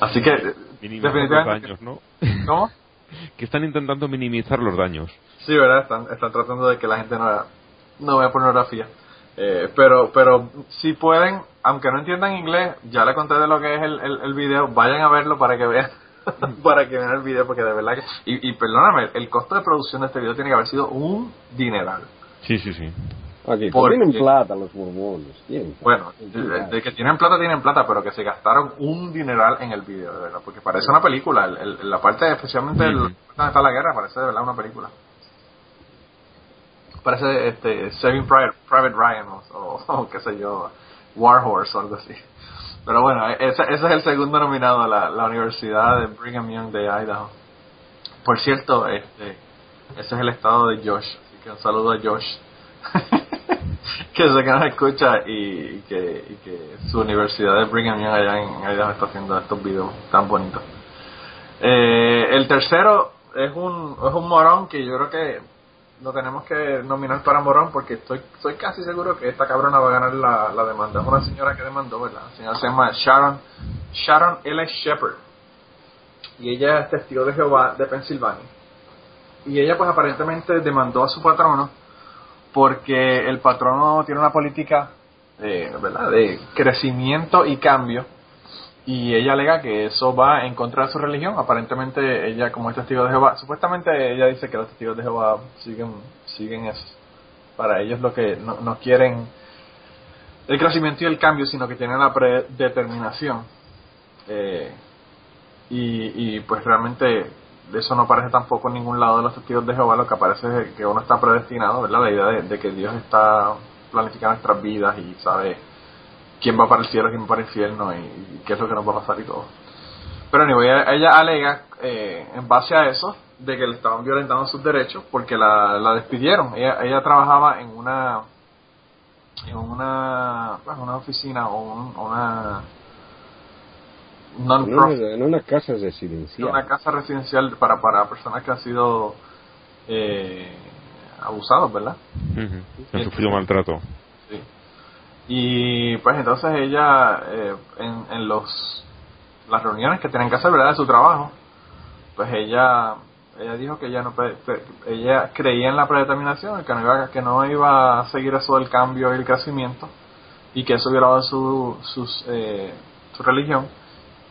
Así que, definitivamente... Los daños, ¿no? ¿Cómo? [LAUGHS] que están intentando minimizar los daños. Sí, ¿verdad? Están, están tratando de que la gente no, no vea pornografía. Eh, pero pero si pueden, aunque no entiendan inglés, ya le conté de lo que es el, el, el video, vayan a verlo para que vean [LAUGHS] para que vean el video porque de verdad que y, y perdóname, el costo de producción de este video tiene que haber sido un dineral. Sí, sí, sí. Aquí, tienen plata los mormones. bueno, de, que tienen plata, tienen plata, pero que se gastaron un dineral en el video, de verdad. Porque parece una película. El, la parte, especialmente donde está la guerra, parece de verdad una película. Parece este, Saving Private, Private Ryan o, [LAUGHS] qué sé yo, War Horse o algo así. Pero bueno, ese, ese es el segundo nominado, la, la Universidad de Brigham Young de Idaho. Por cierto, este, ese es el estado de Josh. Así que un saludo a Josh. [LAUGHS] que sé que nos escucha y, que, y que su universidad de Brigham Young allá en Idaho está haciendo estos videos tan bonitos. Eh, el tercero es un, es un morón que yo creo que lo tenemos que nominar para morón porque estoy, estoy casi seguro que esta cabrona va a ganar la, la demanda. Es una señora que demandó, ¿verdad? La señora se llama Sharon, Sharon L. Shepard. Y ella es testigo de Jehová de Pensilvania. Y ella pues aparentemente demandó a su patrono porque el patrono tiene una política eh, ¿verdad? de crecimiento y cambio y ella alega que eso va en contra de su religión. Aparentemente ella como es testigo de Jehová, supuestamente ella dice que los testigos de Jehová siguen, siguen eso. Para ellos lo que no, no quieren el crecimiento y el cambio, sino que tienen la predeterminación. Eh, y, y pues realmente eso no aparece tampoco en ningún lado de los testigos de Jehová, lo que aparece es que uno está predestinado, ¿verdad? La idea de, que Dios está planificando nuestras vidas y sabe quién va para el cielo, quién va para el infierno y, qué es lo que nos va a pasar y todo. Pero anyway, ella alega, eh, en base a eso, de que le estaban violentando sus derechos porque la, la despidieron. Ella, ella trabajaba en una en una, pues, una oficina o una en una casa residencial. Una casa residencial para, para personas que han sido eh, abusados, ¿verdad? Han sufrido maltrato. Sí. Y pues entonces ella, eh, en, en los las reuniones que tienen que hacer, ¿verdad? De su trabajo, pues ella ella dijo que ella no ella creía en la predeterminación que no iba que no iba a seguir eso del cambio y el crecimiento y que eso violaba su sus, eh, su religión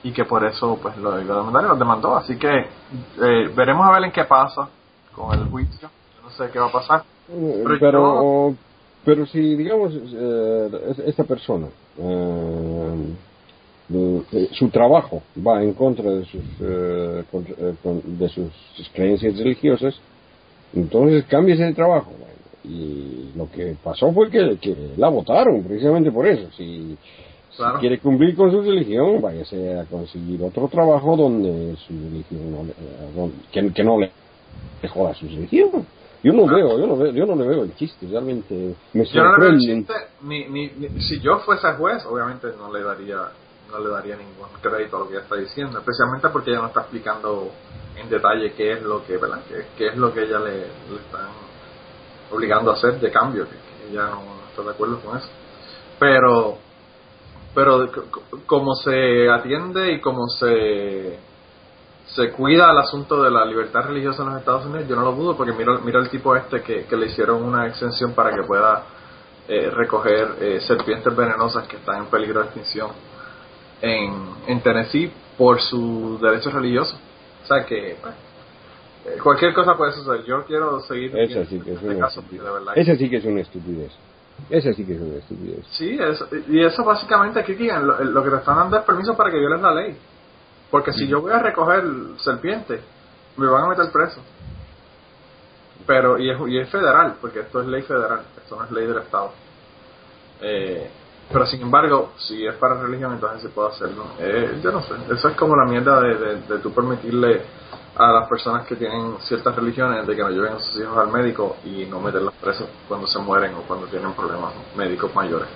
y que por eso pues lo iba a demandar y lo demandó. Así que eh, veremos a ver en qué pasa con el juicio. Yo no sé qué va a pasar. Eh, pero, pero, si, digamos, eh, esta persona, su trabajo va en contra de sus, de sus creencias religiosas, entonces cambia ese trabajo. Y lo que pasó fue que, que la votaron precisamente por eso. Si, si quiere cumplir con su religión, váyase a conseguir otro trabajo donde su religión no le, que, que, no le joda su religión. Yo no veo, yo no veo, yo no le veo el chiste, realmente me yo no le veo el chiste, ni, ni, si yo fuese juez, obviamente no le daría no le daría ningún crédito a lo que ella está diciendo, especialmente porque ella no está explicando en detalle qué es lo que, ¿verdad? Qué, es lo que ella le, le están obligando a hacer de cambio, que ella no está de acuerdo con eso. Pero pero como se atiende y como se se cuida el asunto de la libertad religiosa en los Estados Unidos, yo no lo dudo porque mira, mira el tipo este que, que le hicieron una exención para que pueda eh, recoger eh, serpientes venenosas que están en peligro de extinción en, en Tennessee por su derecho religioso. O sea que eh, cualquier cosa puede suceder. Yo quiero seguir. Esa sí que es este una Esa sí que es una estupidez. Esa sí que es una estupidez. Sí, y eso básicamente aquí lo, lo, que te están dando es permiso para que violes la ley. Porque si yo voy a recoger serpiente, me van a meter preso. Pero, y es, y es federal, porque esto es ley federal, esto no es ley del Estado. Eh, pero sin embargo, si es para religión, entonces se puede hacerlo. Eh, yo no sé, eso es como la mierda de, de, de tú permitirle a las personas que tienen ciertas religiones de que no lleven a sus hijos al médico y no meterlos presos cuando se mueren o cuando tienen problemas médicos mayores.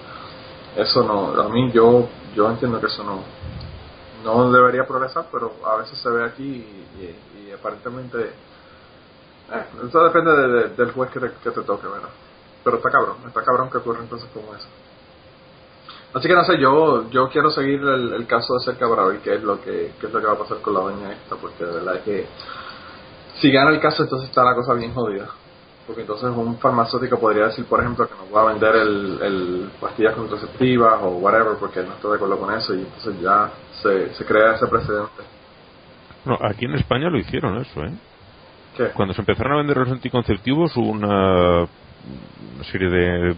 Eso no, a mí yo yo entiendo que eso no no debería progresar, pero a veces se ve aquí y, aparentemente eh, eso depende de, del juez que te, que te toque, ¿verdad? Pero está cabrón, está cabrón que ocurren cosas como eso. Así que no sé, yo yo quiero seguir el, el caso de cerca para ver qué es lo que qué es lo que va a pasar con la doña esta, porque de verdad es que si gana el caso entonces está la cosa bien jodida. Porque entonces un farmacéutico podría decir, por ejemplo, que no va a vender el, el pastillas contraceptivas o whatever porque no está de acuerdo con eso y entonces ya se, se crea ese precedente. No, aquí en España lo hicieron eso, ¿eh? ¿Qué? Cuando se empezaron a vender los anticonceptivos hubo una, serie de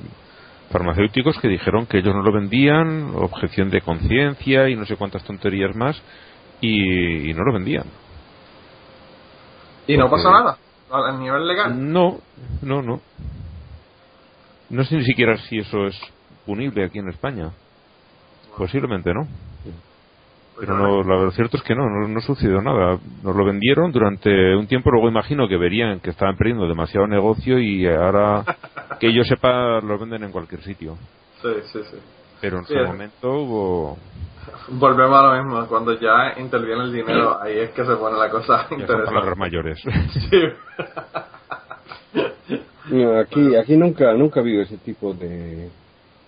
farmacéuticos que dijeron que ellos no lo vendían, objeción de conciencia y no sé cuántas tonterías más, y, y no lo vendían. ¿Y no Porque- pasó nada? ¿A a nivel legal? No, no, no. No sé ni siquiera si eso es punible aquí en España. Posiblemente no. Pues Pero no, lo cierto es que no, no, no sucedió nada. Nos lo vendieron durante un tiempo, luego imagino que verían que estaban perdiendo demasiado negocio y ahora [LAUGHS] que yo sepa lo venden en cualquier sitio. Sí, sí, sí. Pero en Sí, su momento hubo... Volvemos a lo mismo, cuando ya interviene el dinero, ahí es que se pone la cosa ya son interesante. palabras mayores. Sí. [LAUGHS] No, aquí, aquí nunca, nunca ha habido ese tipo de,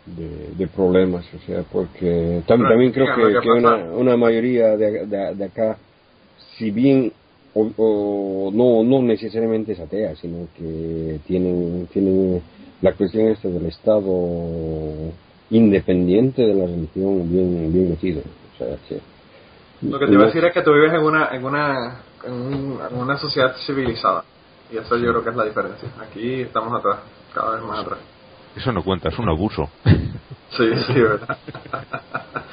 de, de problemas, o sea, porque tam- Pero también creo que, que que una, una mayoría de, de, de acá, si bien o, o no, no necesariamente es atea, sino que tienen, tienen la cuestión esta del Estado independiente de la religión bien, bien metido, o sea, que Lo que te iba a decir es que tú vives en una, en una, en, un- en una sociedad civilizada. Y eso yo creo que es la diferencia. Aquí estamos atrás, cada vez más atrás. Eso no cuenta, es un abuso. Sí, sí, verdad.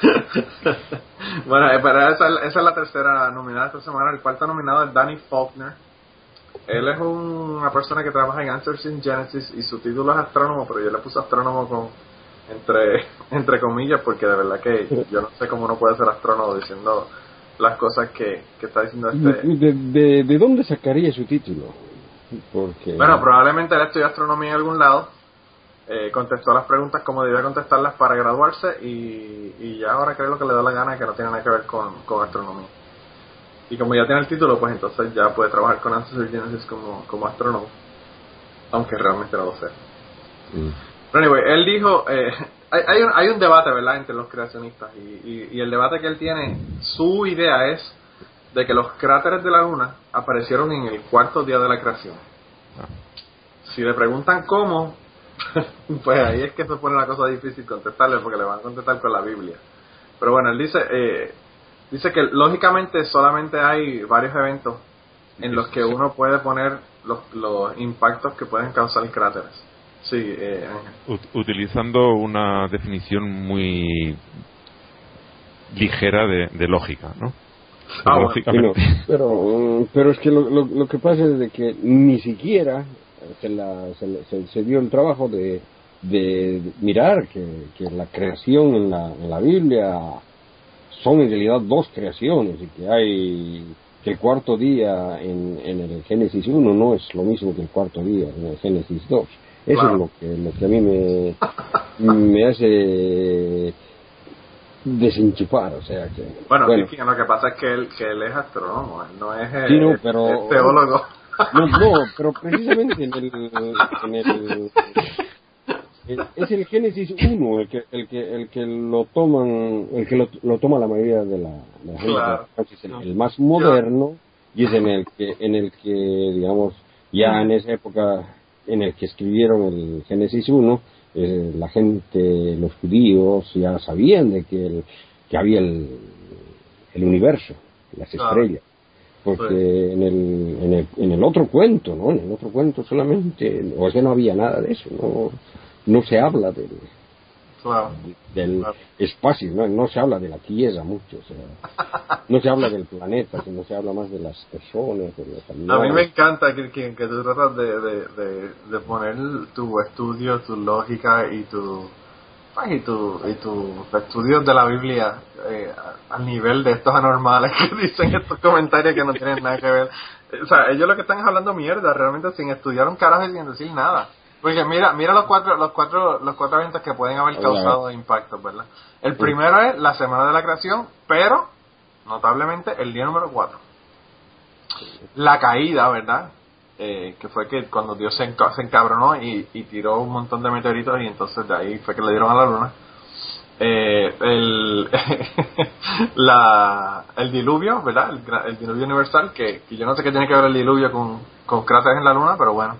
[LAUGHS] bueno, eh, pero esa, esa es la tercera nominada esta semana. El cuarto nominado es Danny Faulkner. Él es un- una persona que trabaja en Answers in Genesis y su título es astrónomo, pero yo le puse astrónomo con entre [LAUGHS] entre comillas porque de verdad que yo no sé cómo uno puede ser astrónomo diciendo las cosas que, que está diciendo este... ¿De, de, de dónde sacaría su título? Porque Bueno, probablemente él estudió astronomía en algún lado, eh, contestó las preguntas como debía contestarlas para graduarse y, y ya ahora creo lo que le da la gana que no tiene nada que ver con, con astronomía. Y como ya tiene el título, pues entonces ya puede trabajar con Answers Genesis como, como astrónomo, aunque realmente no lo sé. Mm. Pero anyway, él dijo, eh, hay, hay, un, hay un debate, ¿verdad?, entre los creacionistas y, y, y el debate que él tiene, su idea es de que los cráteres de la Luna aparecieron en el cuarto día de la creación. Si le preguntan cómo, [LAUGHS] pues ahí es que se pone la cosa difícil contestarle porque le van a contestar con la Biblia. Pero bueno, él dice, eh, dice que lógicamente solamente hay varios eventos en los que uno puede poner los, los impactos que pueden causar cráteres. Sí, eh, utilizando una definición muy ligera de, de lógica, ¿no? Ah, bueno. Pero, mm, pero es que lo, lo, lo que pasa es de que ni siquiera se, la, se, se- se dio el trabajo de, de mirar que, que la creación en la, en la Biblia son en realidad dos creaciones y que hay que el cuarto día en, en el Génesis 1 no es lo mismo que el cuarto día en el Génesis 2. Eso Claro. es lo que, lo que a mí me, me hace desenchufar, o sea que... Bueno, lo que pasa es que él, que él es astrónomo, él no es, eh, Sí, no, pero- es teólogo. No, no, pero precisamente en el, en el, el- es el Génesis 1 el que el que el que lo toman el que lo, lo toma la mayoría de la, de la gente Claro. es el, el más moderno y es en el que en el que digamos ya en esa época en el que escribieron el Génesis 1 eh, la gente los judíos ya sabían de que el, que había el, el universo las estrellas. Porque en el, en el en el otro cuento no en el otro cuento solamente o sea no había nada de eso no no se habla del, Claro. del Claro. espacio no no se habla de la tierra mucho o sea [LAUGHS] no se habla del planeta sino se habla más de las personas de los A mí animales me encanta que, que, que tú tratas de, de, de, de poner tu estudio, tu lógica y tu y tu y tus estudios de la Biblia eh, al nivel de estos anormales [LAUGHS] que dicen estos comentarios que no tienen nada que ver. O sea, ellos lo que están es hablando mierda, realmente sin estudiar un carajo y sin decir nada. Porque mira, mira los cuatro, los cuatro, los cuatro eventos que pueden haber causado impacto, ¿verdad? El primero es la semana de la creación, pero notablemente el día número cuatro. La caída, ¿verdad? Eh, que fue que cuando Dios se, enca- se encabronó y, y tiró un montón de meteoritos y entonces de ahí fue que le dieron a la luna. Eh, el, [LAUGHS] la, el diluvio, ¿verdad? El, diluvio universal, que, que yo no sé qué tiene que ver el diluvio con, con cráteres en la luna, pero bueno.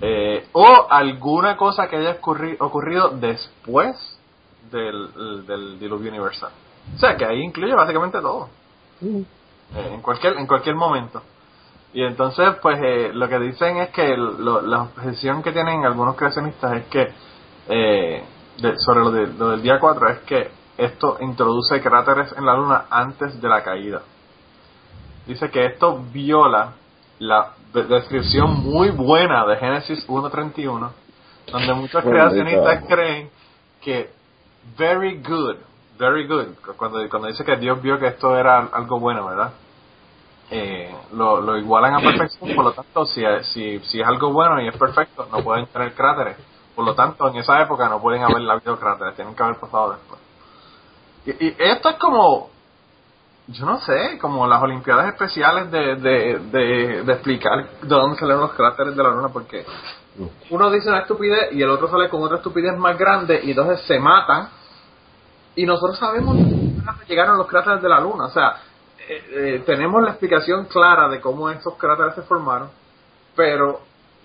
Eh, o alguna cosa que haya ocurri- ocurrido después del, del diluvio universal. O sea, que ahí incluye básicamente todo. Eh, en cualquier en cualquier momento. Y entonces, pues eh, lo que dicen es que lo- la objeción que tienen algunos creacionistas es que, eh, de- sobre lo, de- lo del día 4, es que esto introduce cráteres en la luna antes de la caída. Dice que esto viola la descripción muy buena de Génesis 1.31, donde muchos creacionistas creen que very good, very good, cuando, cuando dice que Dios vio que esto era algo bueno, ¿verdad? Eh, lo, lo igualan a perfección, por lo tanto, si, si, si es algo bueno y es perfecto, no pueden tener cráteres. Por lo tanto, en esa época no pueden haber habido cráteres, tienen que haber pasado después. Y, y esto es como, yo no sé, como las Olimpiadas especiales de, de, de, explicar de dónde salen los cráteres de la Luna, porque uno dice una estupidez y el otro sale con otra estupidez más grande y entonces se matan. Y nosotros sabemos cómo llegaron los cráteres de la luna. O sea eh, eh, tenemos la explicación clara de cómo esos cráteres se formaron pero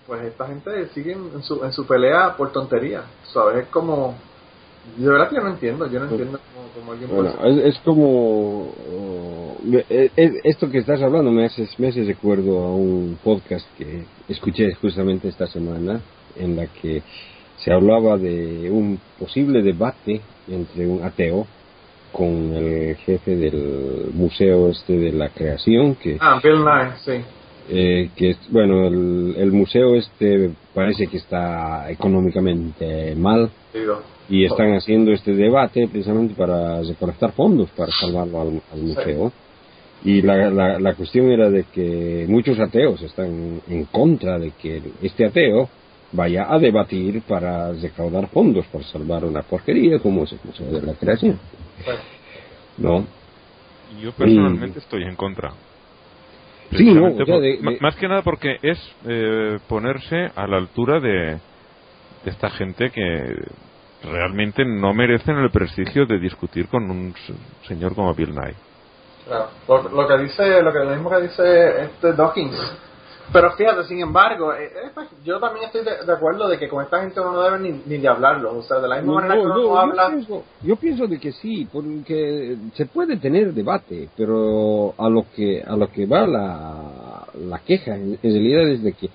pues esta gente sigue en su, en su pelea por tontería sabes es como de verdad que yo no entiendo yo no entiendo cómo, cómo alguien Bueno, puede es, es como oh, eh, eh, esto que estás hablando me hace, me hace recuerdo a un podcast que escuché justamente esta semana en la que se hablaba de un posible debate entre un ateo con el jefe del museo este de la creación que ah Bill Nye sí. eh, que es- bueno el, el museo este parece que está económicamente mal. Digo y están haciendo este debate precisamente para recolectar fondos para salvarlo al, al museo. Y la, la, la cuestión era de que muchos ateos están en contra de que este ateo vaya a debatir para recaudar fondos para salvar una porquería como es el Museo de la Creación. ¿No? Yo personalmente estoy en contra. Sí, no, Precisamente o sea, por- de- ma- de- Más que nada porque es eh, ponerse a la altura de, de esta gente que realmente no merecen el prestigio de discutir con un señor como Bill Nye. Claro, lo, lo que dice, lo que lo mismo que dice este Dawkins. Pero fíjate, sin embargo, eh, eh, pues, yo también estoy de, de acuerdo de que con esta gente uno no debe ni, ni de hablarlo. O sea, de la misma No, manera que uno no, no yo, habla. pienso, yo pienso de que sí, porque se puede tener debate, pero a lo que a lo que va la, la queja en, en realidad es de que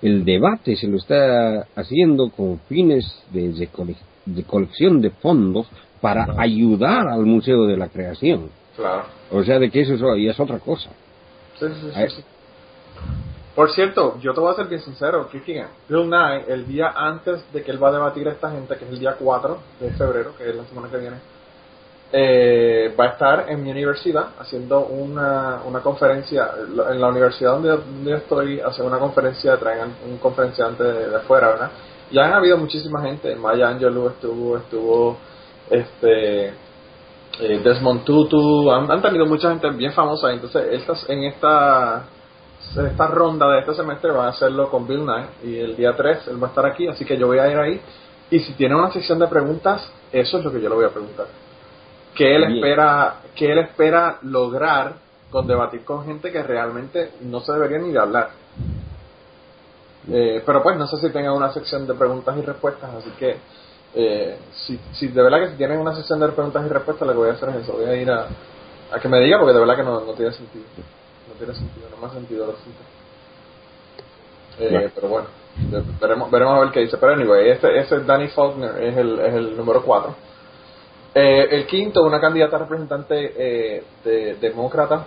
el debate se lo está haciendo con fines de, recole- de colección de fondos para ayudar al Museo de la Creación. Claro. O sea, de que eso es, y es otra cosa. Sí, sí, sí. Por cierto, yo te voy a ser bien sincero, Kiki. Bill Nye, el día antes de que él va a debatir a esta gente, que es el día 4 de febrero, que es la semana que viene, eh, va a estar en mi universidad haciendo una, una conferencia. En la universidad donde, donde yo estoy, hace una conferencia, traen un conferenciante de, de afuera, ¿verdad? Ya han habido muchísima gente. Maya Angelou estuvo, estuvo este eh, Desmond Tutu, han, han tenido mucha gente bien famosa. Entonces, estas, en esta esta ronda de este semestre van a hacerlo con Bill Nye y el día 3 él va a estar aquí, así que yo voy a ir ahí. Y si tiene una sección de preguntas, eso es lo que yo le voy a preguntar. ¿Qué él Bien. espera, qué él espera lograr con debatir con gente que realmente no se debería ni de hablar? Eh, pero pues no sé si tengan una sección de preguntas y respuestas, así que eh, si, si de verdad que si tienen una sección de preguntas y respuestas, lo que voy a hacer es eso, voy a ir a, a que me diga porque de verdad que no, no tiene sentido. No tiene sentido, no más sentido lo. Eh. Pero bueno, veremos, veremos a ver qué dice. Pero anyway, ese, ese Danny Faulkner es el, es el número 4. el quinto, una candidata representante eh, de, demócrata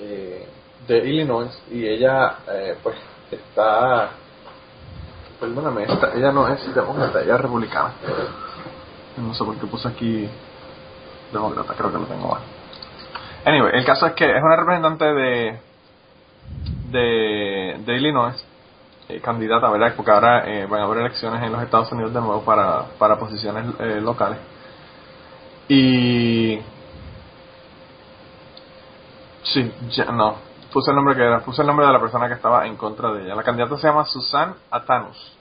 eh, de Illinois y ella eh, pues está Perdóname, esta, ella no es demócrata, ella es republicana. No sé por qué puse aquí demócrata, creo que lo tengo mal. Anyway, el caso es que es una representante de, de, de Illinois, eh, candidata, ¿verdad? Porque ahora eh, van a haber elecciones en los Estados Unidos de nuevo para, para posiciones eh, locales. Y. Sí, ya, no. Puse el nombre que era, puse el nombre de la persona que estaba en contra de ella. La candidata se llama Susan Atanus.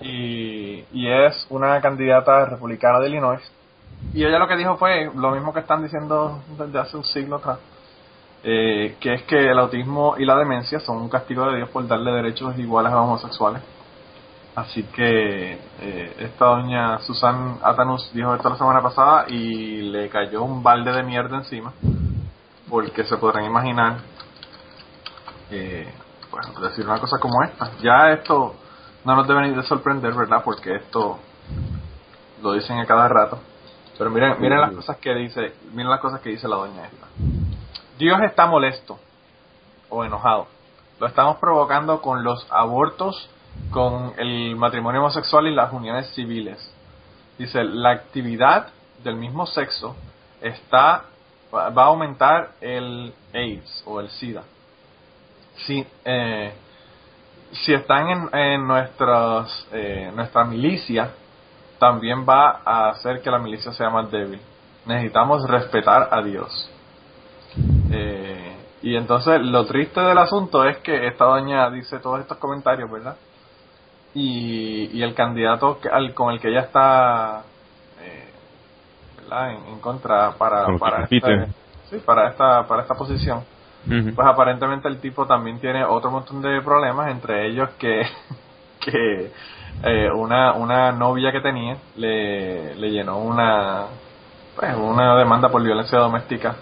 Y, y es una candidata republicana de Illinois. Y ella lo que dijo fue lo mismo que están diciendo desde hace un siglo atrás. Eh, que es que el autismo y la demencia son un castigo de Dios por darle derechos iguales a homosexuales. Así que eh, esta doña Susan Atanus dijo esto la semana pasada y le cayó un balde de mierda encima, porque se podrán imaginar, eh, bueno, decir una cosa como esta. Ya esto no nos debe ni de sorprender, ¿verdad? Porque esto lo dicen a cada rato. Pero miren, miren las cosas que dice, miren las cosas que dice la doña esta. Dios está molesto o enojado. Lo estamos provocando con los abortos, con el matrimonio homosexual y las uniones civiles. Dice, la actividad del mismo sexo está va a aumentar el AIDS o el SIDA. Si, eh, si están en, en nuestras, eh, nuestra milicia, también va a hacer que la milicia sea más débil. Necesitamos respetar a Dios. Eh, y entonces lo triste del asunto es que esta doña dice todos estos comentarios, ¿verdad? Y, y el candidato al, con el que ella está eh, ¿verdad? En, en contra para, para, esta, sí, para, esta, para esta posición, Pues aparentemente el tipo también tiene otro montón de problemas, entre ellos que, [LAUGHS] que eh, una, una novia que tenía le, le llenó una, pues, una demanda por violencia doméstica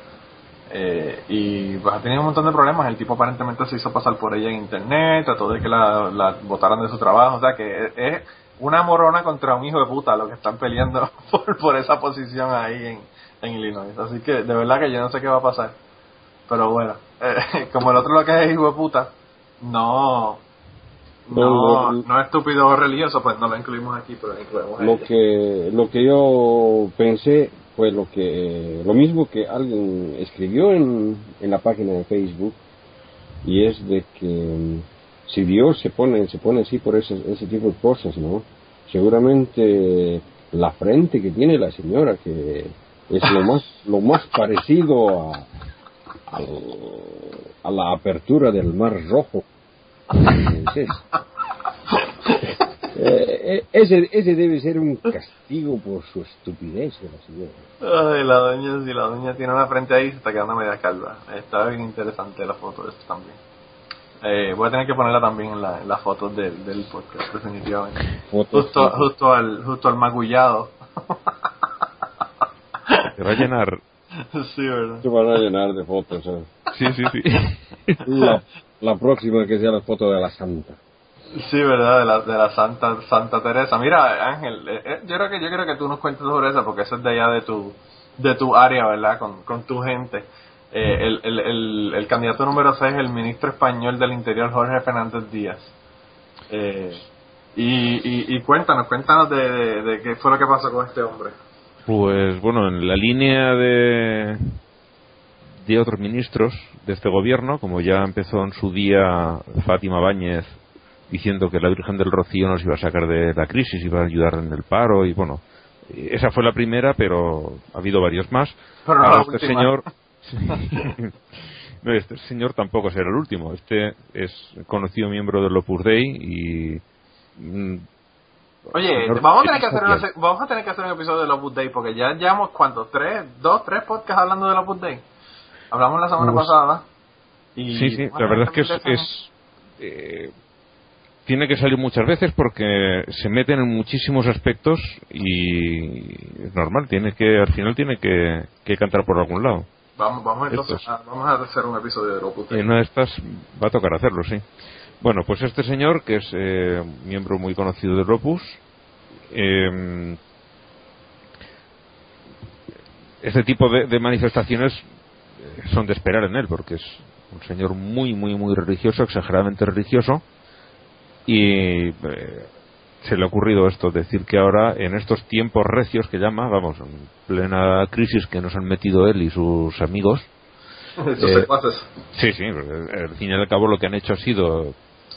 eh, y pues ha tenido un montón de problemas. El tipo aparentemente se hizo pasar por ella en internet, trató de que la, la votaran de su trabajo, o sea que es, es una morona contra un hijo de puta lo que están peleando [LAUGHS] por, por esa posición ahí en, en Illinois. Así que de verdad que yo no sé qué va a pasar. Pero bueno, eh, [LAUGHS] como el otro lo que es hijo de puta, no, no, No, no estúpido o religioso, pues no lo incluimos aquí, pero lo incluimos que lo que yo pensé fue lo que lo mismo que alguien escribió en, en la página de Facebook y es de que mm, si Dios se pone se pone así por ese, ese tipo de cosas no seguramente la frente que tiene la señora que es lo más lo más parecido a al- a la apertura del mar rojo Entonces, [LAUGHS] eh, eh, ese, ese debe ser un castigo por su estupidez de la señora. Ay, la doña, si la doña tiene una frente ahí, se está quedando media calva. Está bien interesante la foto de esto también. Eh, voy a tener que ponerla también en, la, en las fotos del, del podcast, definitivamente. Fotos Justo, justo al, justo al magullado. Te va a llenar. [LAUGHS] sí, verdad. se van a llenar de fotos. ¿eh? Sí, sí, sí. [LAUGHS] La, la próxima que sea la foto de la santa. Sí, verdad, de la, de la Santa Santa Teresa. Mira, Ángel, eh, eh, yo creo que yo creo que tú nos cuentes sobre eso porque eso es de allá de tu de tu área, ¿verdad? Con, con tu gente. Eh, el, el, el, el candidato número 6 es el ministro español del Interior, Jorge Fernández Díaz. Eh, y, y, y cuéntanos, cuéntanos de, de, de qué fue lo que pasó con este hombre. Pues bueno, en la línea de, de otros ministros de este gobierno, como ya empezó en su día Fátima Báñez diciendo que la Virgen del Rocío nos iba a sacar de la crisis, iba a ayudar en el paro y bueno, esa fue la primera, pero ha habido varios más. Pero no Ahora este última. señor, [LAUGHS] no, este señor tampoco será el último. Este es conocido miembro del Opus Dei y mm, Oye, vamos a tener que hacer una vamos a tener que hacer un episodio del Opus Dei porque ya llevamos cuántos, tres, dos, tres podcasts hablando del Opus Dei. Hablamos la semana pasada. Y Sí, sí, la verdad es que es, es, eh, tiene que salir muchas veces porque se meten en muchísimos aspectos y es normal, tiene que al final tiene que, que cantar por algún lado. Vamos, vamos entonces a, vamos a hacer un episodio del Opus Dei. en una de estas va a tocar hacerlo, sí. Bueno, pues este señor, que es eh, miembro muy conocido del Opus, eh, este tipo de, de manifestaciones eh, son de esperar en él, porque es un señor muy, muy, muy religioso, exageradamente religioso, y eh, se le ha ocurrido esto, decir que ahora en estos tiempos recios que llama, vamos, en plena crisis que nos han metido él y sus amigos, [LAUGHS] secuaces. Sí, sí, al fin y al cabo lo que han hecho ha sido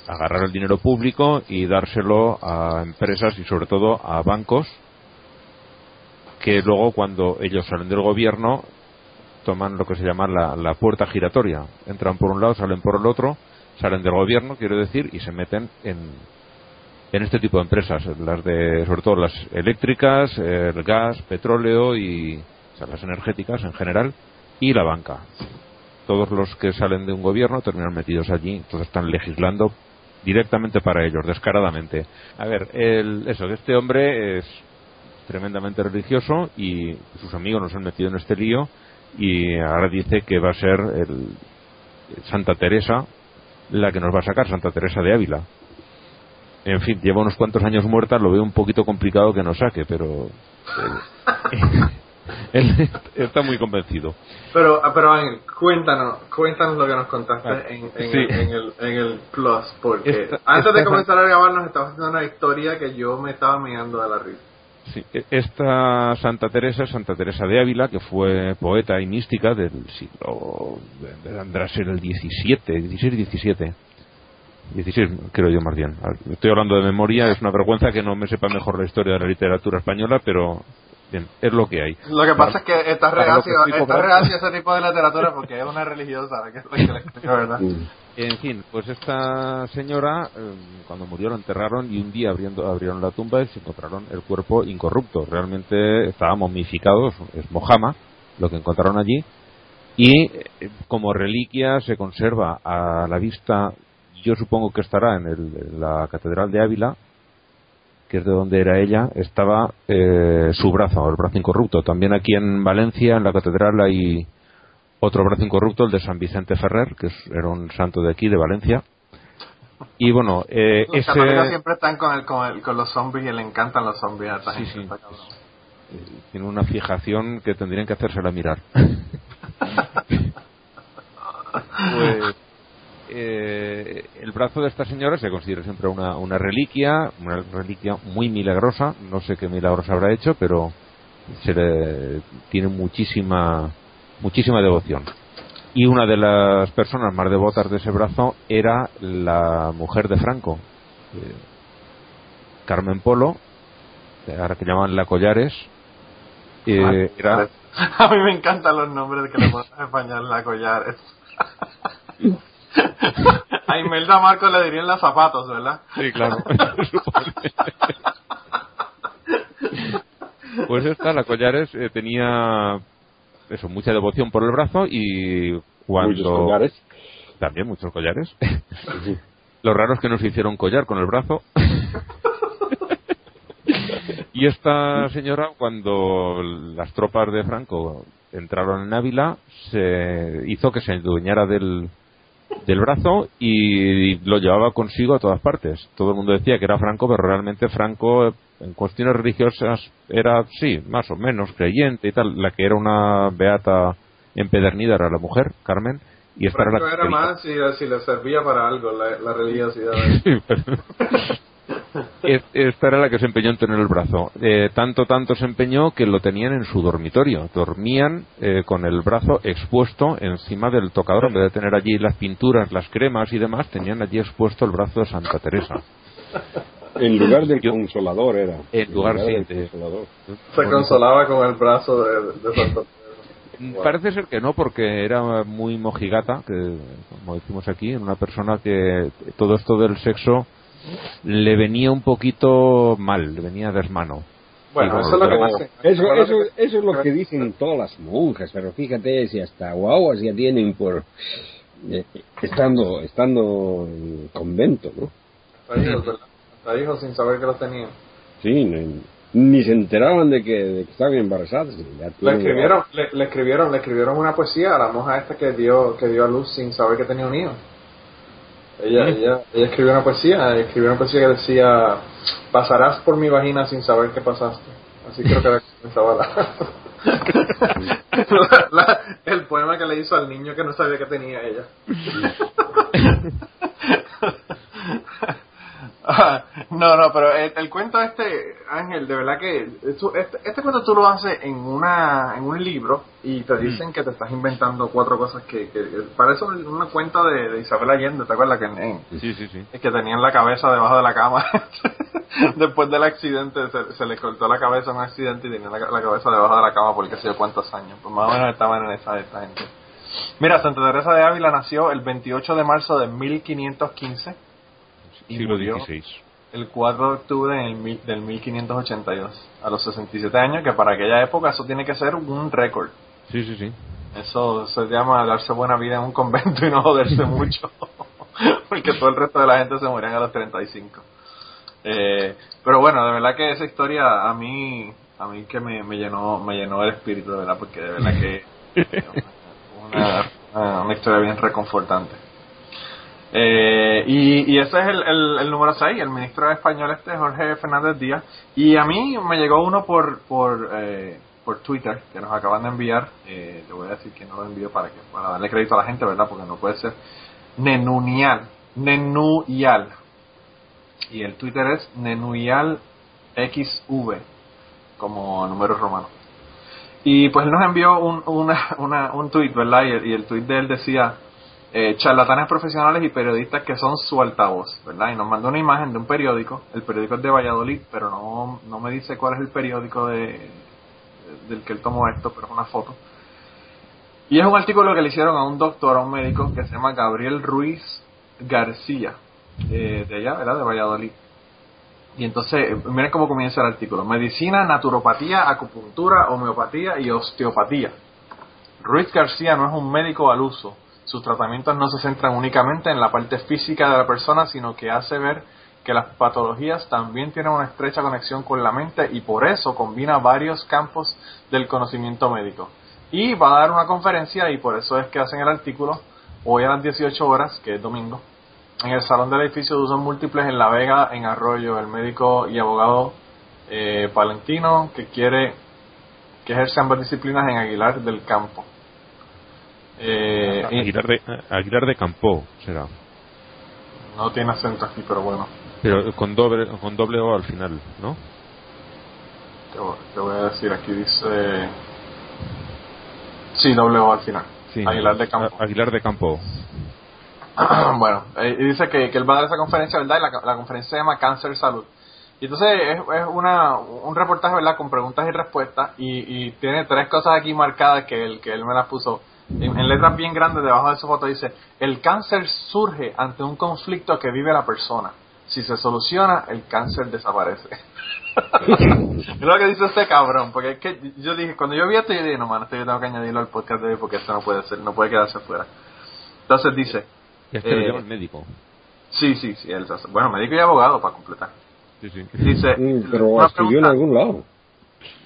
agarrar el dinero público y dárselo a empresas y sobre todo a bancos que luego cuando ellos salen del gobierno toman lo que se llama la, la puerta giratoria. Entran por un lado, salen por el otro, salen del gobierno, quiero decir, y se meten en, en este tipo de empresas, las de, sobre todo las eléctricas, el gas, petróleo y las energéticas en general, y la banca. Todos los que salen de un gobierno terminan metidos allí, entonces están legislando directamente para ellos, descaradamente. A ver, el, eso, que este hombre es tremendamente religioso y sus amigos nos han metido en este lío y ahora dice que va a ser el, Santa Teresa la que nos va a sacar, Santa Teresa de Ávila. En fin, lleva unos cuantos años muerta, lo veo un poquito complicado que nos saque, pero [LAUGHS] él [LAUGHS] está muy convencido. Pero, ah, pero Ángel, cuéntanos, cuéntanos lo que nos contaste Ah, en, en, sí. el, en, el, en el Plus, porque Esta- antes de comenzar a grabar nos estabas haciendo una historia que yo me estaba mirando de la risa. Sí, e- esta Santa Teresa, Santa Teresa de Ávila, que fue poeta y mística del siglo, vendrá a ser el 17, 16, 17. 16, creo yo más bien. Estoy hablando de memoria, es una vergüenza que no me sepa mejor la historia de la literatura española, pero bien, es lo que hay. Lo que pasa es para lo que reacio, estoy estás cobrando. reacio a ese tipo de literatura porque es una religiosa, que es lo que le escribió, ¿verdad? [LAUGHS] En fin, pues esta señora, eh, cuando murió, la enterraron y un día abriendo, abrieron la tumba y se encontraron el cuerpo incorrupto. Realmente estaba momificado, es- es mojama lo que encontraron allí. Y eh, como reliquia se conserva a la vista, yo supongo que estará en, el- en la Catedral de Ávila, que es de donde era ella, estaba eh, su brazo, el brazo incorrupto. También aquí en Valencia, en la Catedral, hay otro brazo incorrupto, el de San Vicente Ferrer, que es- era un santo de aquí, de Valencia. Y bueno, eh, Los ese siempre están con, el, con, el, con los zombies y le encantan los zombies a esta Sí, gente, sí. tiene una fijación que tendrían que hacérsela mirar. [LAUGHS] pues eh, el brazo de esta señora se considera siempre una, una reliquia, una reliquia muy milagrosa. No sé qué milagros habrá hecho, pero se le tiene muchísima muchísima devoción. Y una de las personas más devotas de ese brazo era la mujer de Franco, eh, Carmen Polo, eh, ahora que llaman la Collares. eh, era, [LAUGHS] A mí me encantan los nombres que le ponen en español la collares. [LAUGHS] A Imelda Marcos le dirían las zapatos, ¿verdad? Sí, claro. [LAUGHS] pues esta, la Collares, eh, tenía eso, mucha devoción por el brazo y cuando... Muchos collares. También muchos collares. Lo raro es que no se hicieron collar con el brazo. [LAUGHS] y esta señora, cuando las tropas de Franco entraron en Ávila, se hizo que se adueñara del, del brazo y lo llevaba consigo a todas partes. Todo el mundo decía que era Franco, pero realmente Franco en cuestiones religiosas era, sí, más o menos creyente y tal. La que era una beata empedernida era la mujer, Carmen, y esta era la Franco que era más si, si le servía para algo la, la religiosidad. [LAUGHS] [LAUGHS] [LAUGHS] Esta era la que se empeñó en tener el brazo. Eh, tanto, tanto se empeñó que lo tenían en su dormitorio. Dormían eh, con el brazo expuesto encima del tocador. En vez de tener allí las pinturas, las cremas y demás, tenían allí expuesto el brazo de Santa Teresa. En lugar del Yo- consolador era. En lugar, sí, del de- consolador. Se consolaba con el brazo de, de Santo Wow. Parece ser que no, porque era muy mojigata, que, como decimos aquí, una persona que todo esto del sexo le venía un poquito mal, le venía desmano. Bueno, Y eso es lo que Pero pasa. eso, eso, eso es lo que dicen todas las monjas, pero fíjate si hasta guaguas ya tienen por eh, estando estando en convento, ¿no? Hasta hijos, ¿verdad? Hasta hijos sin saber que los tenían. Sí, ni, ni se enteraban de que, de que estaban embarazadas. ya Le escribieron, le, le escribieron, le escribieron una poesía a la monja esta que dio, que dio a luz sin saber que tenía un hijo. Ella, ella, ella escribió una poesía, escribió una poesía que decía pasarás por mi vagina sin saber que pasaste. Así creo que era que comenzaba la, [LAUGHS] la- la- el poema que le hizo al niño que no sabía que tenía ella. [LAUGHS] [LAUGHS] no, no, pero el, el cuento este, Ángel, de verdad que este, este cuento tú lo haces en una en un libro y te dicen que te estás inventando cuatro cosas que, que, parece una cuenta de, de Isabel Allende, ¿te acuerdas? Que, en- Sí, sí, sí. que tenían la cabeza debajo de la cama. [LAUGHS] Después del accidente se, se le cortó la cabeza en un accidente y tenía la, la cabeza debajo de la cama por qué sé yo cuántos años. Pues más o menos estaban en esa, esa gente. Mira, Santa Teresa de Ávila nació el 28 de marzo de 1515 y Siglo murió XVI. el 4 de octubre en el mil- del 1582, a los 67 años, que para aquella época eso tiene que ser un récord. Sí, sí, sí. Eso se llama darse buena vida en un convento y no joderse [LAUGHS] mucho, [LAUGHS] porque todo el resto de la gente se morían a los 35. Eh, pero bueno, de verdad que esa historia a mí, a mí que me, me llenó, me llenó el espíritu, de verdad, porque de verdad que [LAUGHS] una, una, una historia bien reconfortante. Eh, y, ese es el, el, número 6, el ministro español este, Jorge Fernández Díaz. Y a mí me llegó uno por por, eh, por Twitter que nos acaban de enviar. Eh, le voy a decir que no lo envío para que para darle crédito a la gente, ¿verdad? Porque no puede ser. Nenunial. Nenuyal. Y el Twitter es Nenuyal XV, como número romano. Y pues él nos envió un, una, un tweet, ¿verdad? Y el tweet de él decía, eh, charlatanes profesionales y periodistas que son su altavoz, ¿verdad? Y nos mandó una imagen de un periódico, el periódico es de Valladolid, pero no, no me dice cuál es el periódico de, del que él tomó esto, pero es una foto. Y es un artículo que le hicieron a un doctor, a un médico, que se llama Gabriel Ruiz García, eh, de allá, ¿verdad? De Valladolid. Y entonces, eh, miren cómo comienza el artículo. Medicina, naturopatía, acupuntura, homeopatía y osteopatía. Ruiz García no es un médico al uso. Sus tratamientos no se centran únicamente en la parte física de la persona, sino que hace ver que las patologías también tienen una estrecha conexión con la mente y por eso combina varios campos del conocimiento médico. Y va a dar una conferencia y por eso es que hacen el artículo hoy a las 18 horas, que es domingo, en el salón del edificio de usos múltiples en La Vega, en Arroyo, el médico y abogado eh, palentino que quiere que ejerce ambas disciplinas en Aguilar del Campo. Eh, y- Aguilar de, Aguilar de Campo será. no tiene acento aquí, pero bueno, Pero con doble, con doble O al final, ¿no? te, voy- te voy a decir, aquí dice... Sí, doble O al final. Sí. Aguilar de Campo. A- Aguilar de Campo. [CLEARS THROAT] bueno, eh, y dice que, que él va a dar esa conferencia, ¿verdad? Y la, la conferencia se llama Cáncer Salud. Y entonces es, es una, un reportaje, ¿verdad? Con preguntas y respuestas. Y, y tiene tres cosas aquí marcadas que él, que él me las puso en, en letras bien grandes debajo de su foto. Dice, el cáncer surge ante un conflicto que vive la persona. Si se soluciona, el cáncer desaparece. [LAUGHS] es lo que dice este cabrón, porque es que yo dije, cuando yo vi esto, yo dije, no, mano, esto yo tengo que añadirlo al podcast de hoy porque esto no puede ser, no puede quedarse fuera. Entonces dice, Este lo Eh, llama el médico. Sí, sí, sí, él Bueno, médico y abogado para completar. Sí, sí. Dice. Mm, Pero estudió en algún lado.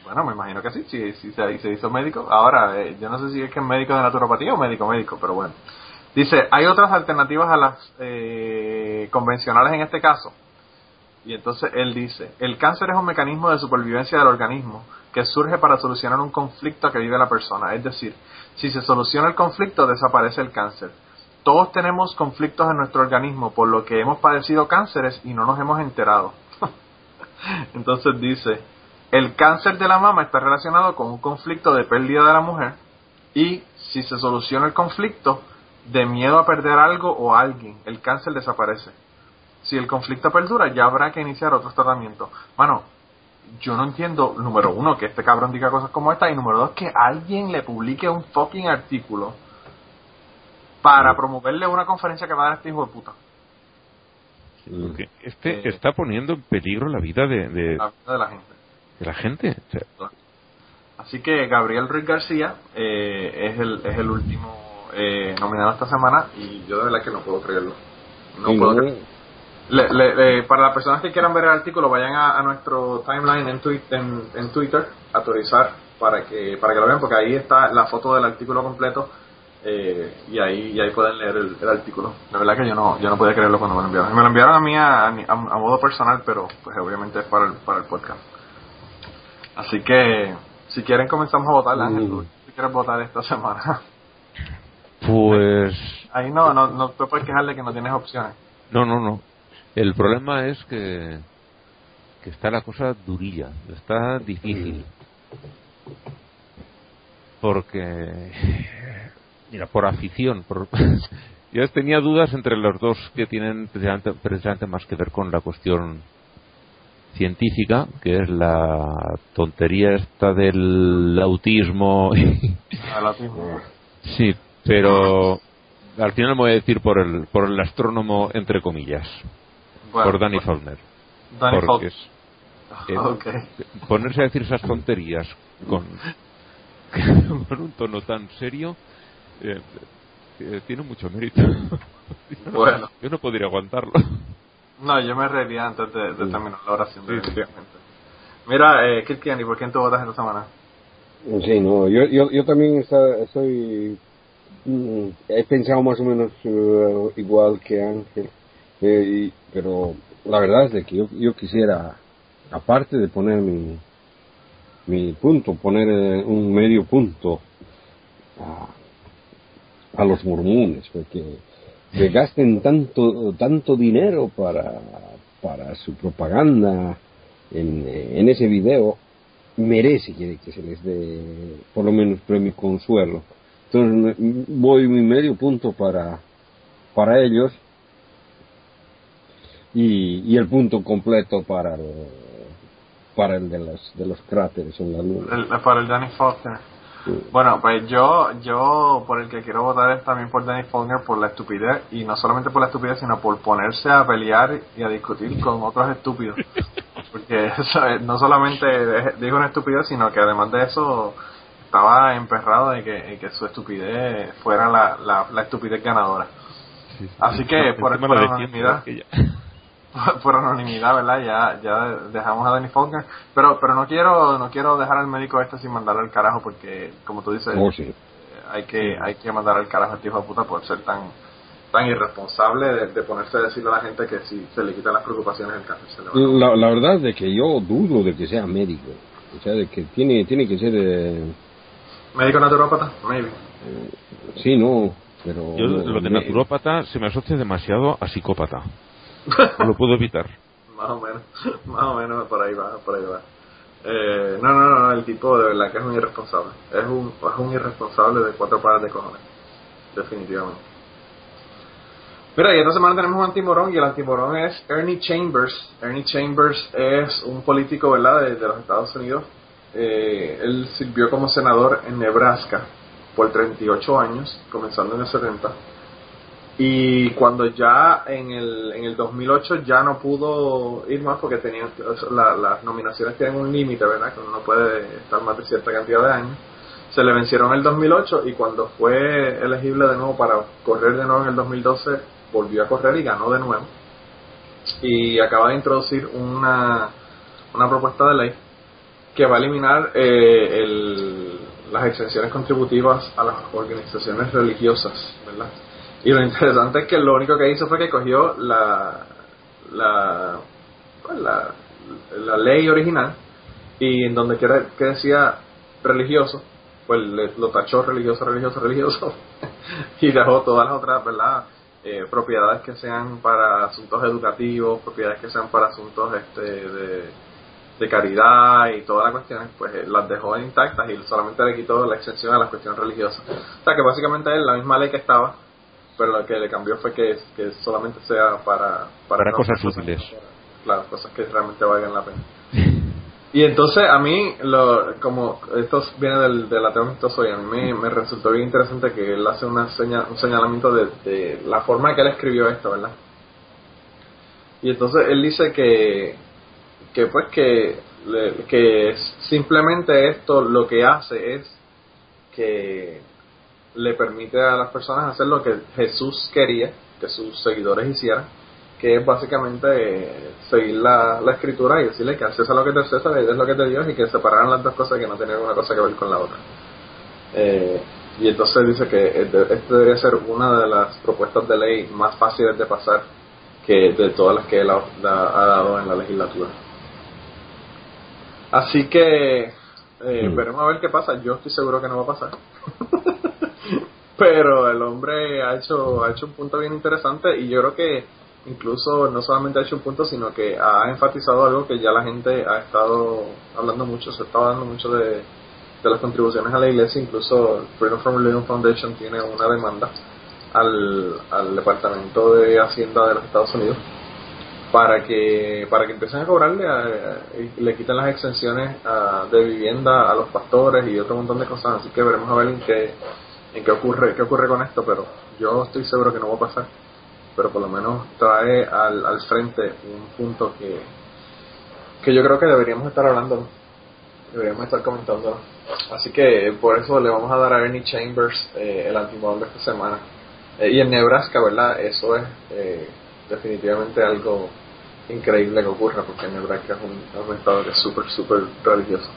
Bueno, me imagino que sí, sí se, se hizo médico. Ahora, eh, yo no sé si es que es médico de naturopatía o médico médico, pero bueno. Dice, hay otras alternativas a las eh, convencionales en este caso. Y entonces él dice, el cáncer es un mecanismo de supervivencia del organismo que surge para solucionar un conflicto que vive la persona. Es decir, si se soluciona el conflicto, desaparece el cáncer. Todos tenemos conflictos en nuestro organismo, por lo que hemos padecido cánceres y no nos hemos enterado. [LAUGHS] Entonces dice, el cáncer de la mama está relacionado con un conflicto de pérdida de la mujer y si se soluciona el conflicto de miedo a perder algo o a alguien, el cáncer desaparece. Si el conflicto perdura, ya habrá que iniciar otros tratamientos. Mano, yo no entiendo, número uno, que este cabrón diga cosas como esta y número dos, que alguien le publique un fucking artículo para promoverle una conferencia que va a dar este hijo de puta. Mm. Porque este Eh, está poniendo en peligro la vida de, de, La vida de la gente. De la gente. O sea, Así que Gabriel Ruiz García eh, es, el, es el último eh, nominado esta semana y yo de verdad que no puedo creerlo. No Sí, puedo creerlo. Le- le- le- para las personas que quieran ver el artículo, vayan a, a nuestro timeline en, twi- en, en Twitter, autorizar para que para que lo vean, porque ahí está la foto del artículo completo eh, y ahí y ahí pueden leer el, el artículo. La verdad que yo no yo no podía creerlo cuando me lo enviaron. Me lo enviaron a mí a, a- a modo personal, pero pues obviamente es para el, para el podcast. Así que si quieren comenzamos a votar, Ángel, tú, si quieres votar esta semana. [LAUGHS] pues Ahí no, no, no te puedes quejar de que no tienes opciones. no, no, no. El problema es que, que está la cosa durilla, está difícil. Porque, [SIGHS] mira, por afición, por, [LAUGHS] yo tenía dudas entre los dos que tienen precisamente, precisamente más que ver con la cuestión científica, que es la tontería esta del autismo. Autismo. sí, pero al final me voy a decir por el, por el astrónomo, entre comillas, Bueno, por Danny Faulkner. Danny Faulkner. [LAUGHS] eh, ponerse a decir esas tonterías con, [LAUGHS] con un tono tan serio eh, eh, tiene mucho mérito. [LAUGHS] Yo no- Bueno. Yo no podría aguantarlo. No, yo me reiría antes de, de terminar la oración, definitivamente. Mira, eh, Kirkiani, ¿por quién tú votas esta semana? Sí, no, yo, yo, yo también está, estoy, mm, he pensado más o menos eh, igual que Ángel, eh, y- pero la verdad es de que yo, yo quisiera, aparte de poner mi, mi punto, poner eh, un medio punto a, a los mormones, porque que gasten tanto, tanto dinero para, para su propaganda en, en ese video, merece que, se les dé por lo menos premio consuelo. Entonces voy mi medio punto para, para ellos y, y el punto completo para el, para el de los, de los cráteres en la luna. El, para el Danny. Bueno, pues yo, yo por el que quiero votar es también por Danny Faulkner por la estupidez, y no solamente por la estupidez, sino por ponerse a pelear y a discutir con otros estúpidos. [LAUGHS] Porque eh, no solamente dijo una estupidez, sino que además de eso estaba emperrado de que, en que su estupidez fuera la, la, la estupidez ganadora. Así que, por- Encima por la anonimidad. [LAUGHS] por anonimidad, ¿verdad? Ya, ya dejamos a Danny Faulkner, pero, pero no quiero, no quiero dejar al médico este sin mandarlo al carajo porque, como tú dices, Oh, sí. eh, hay que, hay que mandar al carajo a este hijo de puta por ser tan, tan irresponsable de, de ponerse a decirle a la gente que si se le quitan las preocupaciones el cáncer se le va a La, la verdad de que yo dudo de que sea médico, o sea, de que tiene, tiene que ser, eh, ¿Médico naturópata? Maybe. sí, no, pero... Yo lo de naturópata se me asocia demasiado a psicópata. Lo puedo evitar. [LAUGHS] Más o menos, más o menos por ahí va, por ahí va. Eh, no, no, no, el tipo de verdad que es un irresponsable. Es un, es un irresponsable de cuatro pares de cojones. Definitivamente. Mira, y esta semana tenemos un antimorón y el antimorón es Ernie Chambers. Ernie Chambers es un político, ¿verdad?, de, de los Estados Unidos. Eh, él sirvió como senador en Nebraska por 38 años, comenzando en el 70. Y cuando ya en el, en el 2008 ya no pudo ir más porque tenían, la- las nominaciones tienen un límite, ¿verdad? Que uno no puede estar más de cierta cantidad de años. Se le vencieron en el 2008 y cuando fue elegible de nuevo para correr de nuevo en el 2012, volvió a correr y ganó de nuevo. Y acaba de introducir una, una propuesta de ley que va a eliminar eh, el- las exenciones contributivas a las organizaciones religiosas, ¿verdad? Y lo interesante es que lo único que hizo fue que cogió la la, la, ley original y en donde quiera que decía religioso, pues le- lo tachó religioso, religioso, religioso [LAUGHS] y dejó todas las otras, ¿verdad? Eh, propiedades que sean para asuntos educativos, propiedades que sean para asuntos este, de, de caridad y todas las cuestiones, pues eh, las dejó intactas y solamente le quitó la excepción a las cuestiones religiosas. O sea que básicamente es la misma ley que estaba, pero lo que le cambió fue que, que solamente sea para... Para no cosas útiles. Claro, cosas que realmente valgan la pena. Y entonces a mí, lo, como esto viene del, del ateo amistoso y a mí me, me resultó bien interesante que él hace una seña, un señalamiento de, de la forma que él escribió esto, ¿verdad? Y entonces él dice que, que pues que, que simplemente esto lo que hace es que le permite a las personas hacer lo que Jesús quería que sus seguidores hicieran, que es básicamente eh, seguir la, la escritura y decirle que al César lo que es de César y es lo que es de Dios y que separaran las dos cosas que no tenían una cosa que ver con la otra. Eh, y entonces dice que esto debería ser una de las propuestas de ley más fáciles de pasar que de todas las que él ha dado en la legislatura. Así que eh, Mm. veremos a ver qué pasa. Yo estoy seguro que no va a pasar. [LAUGHS] Pero el hombre ha hecho, ha hecho un punto bien interesante y yo creo que incluso no solamente ha hecho un punto, sino que ha enfatizado algo que ya la gente ha estado hablando mucho, se está hablando mucho de, de las contribuciones a la iglesia, incluso Freedom from Religion Foundation tiene una demanda al, al Departamento de Hacienda de los Estados Unidos para que para que empiecen a cobrarle y le quiten las exenciones de vivienda a los pastores y otro montón de cosas. Así que veremos a ver en qué en qué ocurre qué ocurre con esto pero yo estoy seguro que no va a pasar. Pero por lo menos trae al, al frente un punto que que yo creo que deberíamos estar hablando deberíamos estar comentándolo. Así que por eso le vamos a dar a Ernie Chambers eh, el antimodal de esta semana. Eh, y en Nebraska verdad eso es eh, definitivamente algo increíble que ocurra porque Nebraska es un, estado que es súper, súper religioso.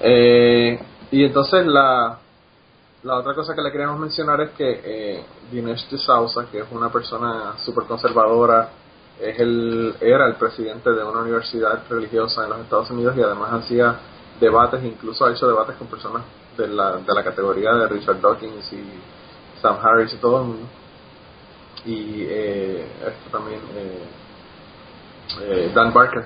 Eh, y entonces la, la otra cosa que le queríamos mencionar es que eh, Dinesh de Sousa, que es una persona súper conservadora, es el, era el presidente de una universidad religiosa en los Estados Unidos y además hacía debates, incluso ha hecho debates con personas de la, de la categoría de Richard Dawkins y Sam Harris y todo el mundo. Y eh, esto también eh, eh, Dan Barker.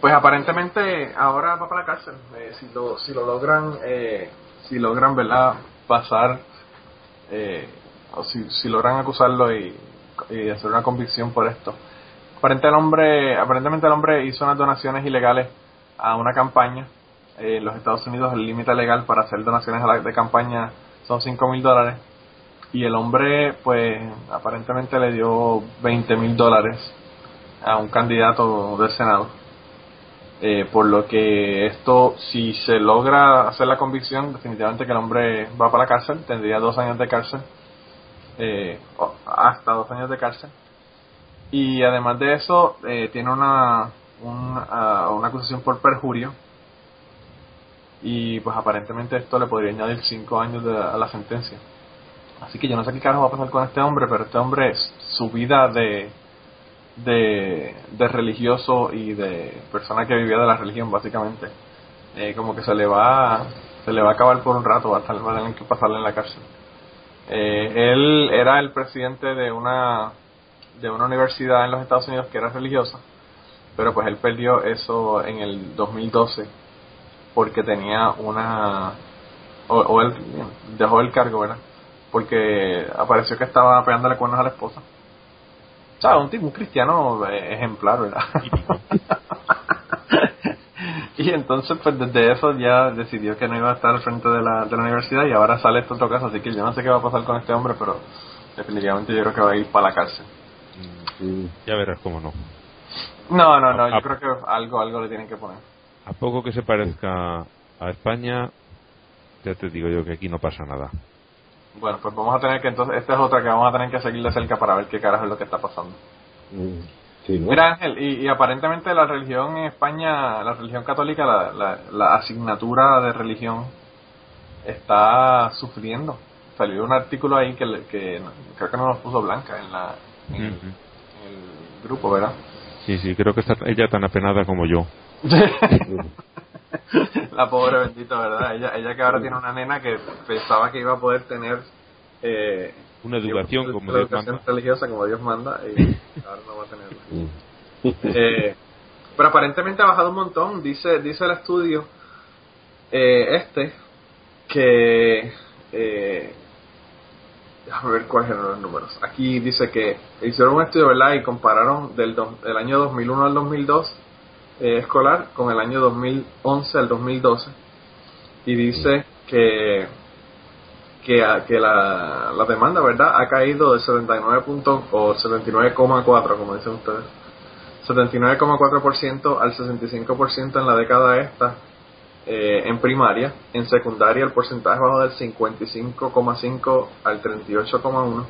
Pues aparentemente ahora va para la cárcel. Eh, si lo si lo logran eh, si logran verdad pasar o si, si logran acusarlo y, hacer una convicción por esto. Aparentemente el hombre aparentemente el hombre hizo unas donaciones ilegales a una campaña. en los Estados Unidos el límite legal para hacer donaciones de campaña son 5 mil dólares y el hombre pues aparentemente le dio 20 mil dólares a un candidato del Senado. Eh, por lo que esto, si se logra hacer la convicción, definitivamente que el hombre va para la cárcel, tendría dos años de cárcel, eh, hasta dos años de cárcel. Y además de eso, eh, tiene una, una, una acusación por perjurio. Y pues aparentemente esto le podría añadir cinco años a la sentencia. Así que yo no sé qué carajo va a pasar con este hombre, pero este hombre, su vida de, de, de religioso y de persona que vivía de la religión, básicamente, eh, como que se le va se le va a acabar por un rato, va a, estar, va a tener que pasarle en la cárcel. Eh, él era el presidente de una de una universidad en los Estados Unidos que era religiosa, pero pues él perdió eso en el 2012 porque tenía una o, o él dejó el cargo, ¿verdad? porque apareció que estaba pegándole cuernos a la esposa. O sea, un tipo, un cristiano eh, ejemplar, ¿verdad? [LAUGHS] y entonces, pues desde eso ya decidió que no iba a estar al frente de la, de la universidad y ahora sale este otro caso, así que yo no sé qué va a pasar con este hombre, pero definitivamente yo creo que va a ir para la cárcel. Mm, ya verás cómo no. No, no, no, yo creo que algo, algo le tienen que poner. A poco que se parezca a España, ya te digo yo que aquí no pasa nada. Bueno, pues vamos a tener que entonces, esta es otra que vamos a tener que seguir de cerca para ver qué carajo es lo que está pasando. Mm, Mira Ángel, y, aparentemente la religión en España, la religión católica, la, la, asignatura de religión está sufriendo. Salió un artículo ahí que, que creo que no nos puso Blanca en, la, en, el grupo, ¿verdad? Sí, sí, creo que está ella tan apenada como yo. [LAUGHS] [LAUGHS] la pobre bendita, ¿verdad? Ella, ella que ahora tiene una nena que pensaba que iba a poder tener eh, una educación como Dios manda. religiosa como Dios manda y [LAUGHS] ahora no va a tenerla. eh, pero aparentemente ha bajado un montón, dice dice el estudio eh, este que eh, déjame ver cuáles eran los números. Aquí dice que hicieron un estudio, ¿verdad? Y compararon del, del año 2001 al 2002 eh, escolar con el año 2011 al 2012 y dice que que, que la, la demanda verdad ha caído de 79 puntos o 79,4 como dicen ustedes. 79,4% al 65% en la década esta eh, en primaria. En secundaria el porcentaje bajó del 55,5 al 38,1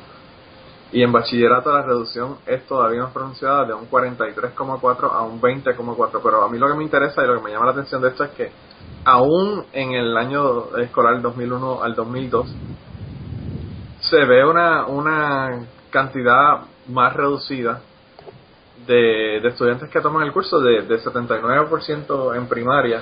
y en bachillerato la reducción es todavía más pronunciada de un 43,4 a un 20,4. Pero a mí lo que me interesa y lo que me llama la atención de esto es que aún en el año escolar 2001 al 2002 se ve una, una cantidad más reducida de, estudiantes que toman el curso de, de 79% en primaria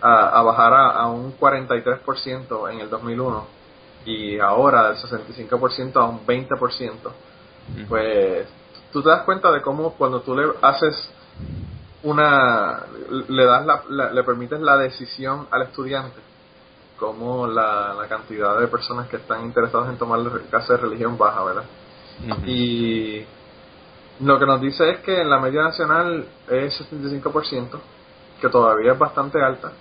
a, a bajar a, a un 43% en el 2001 y ahora del 65% a un 20%. pues tú te das cuenta de cómo cuando tú le haces una le das la, le permites la decisión al estudiante como la, la cantidad de personas que están interesadas en tomar clase de religión baja verdad y lo que nos dice es que en la media nacional es 75% que todavía es bastante alta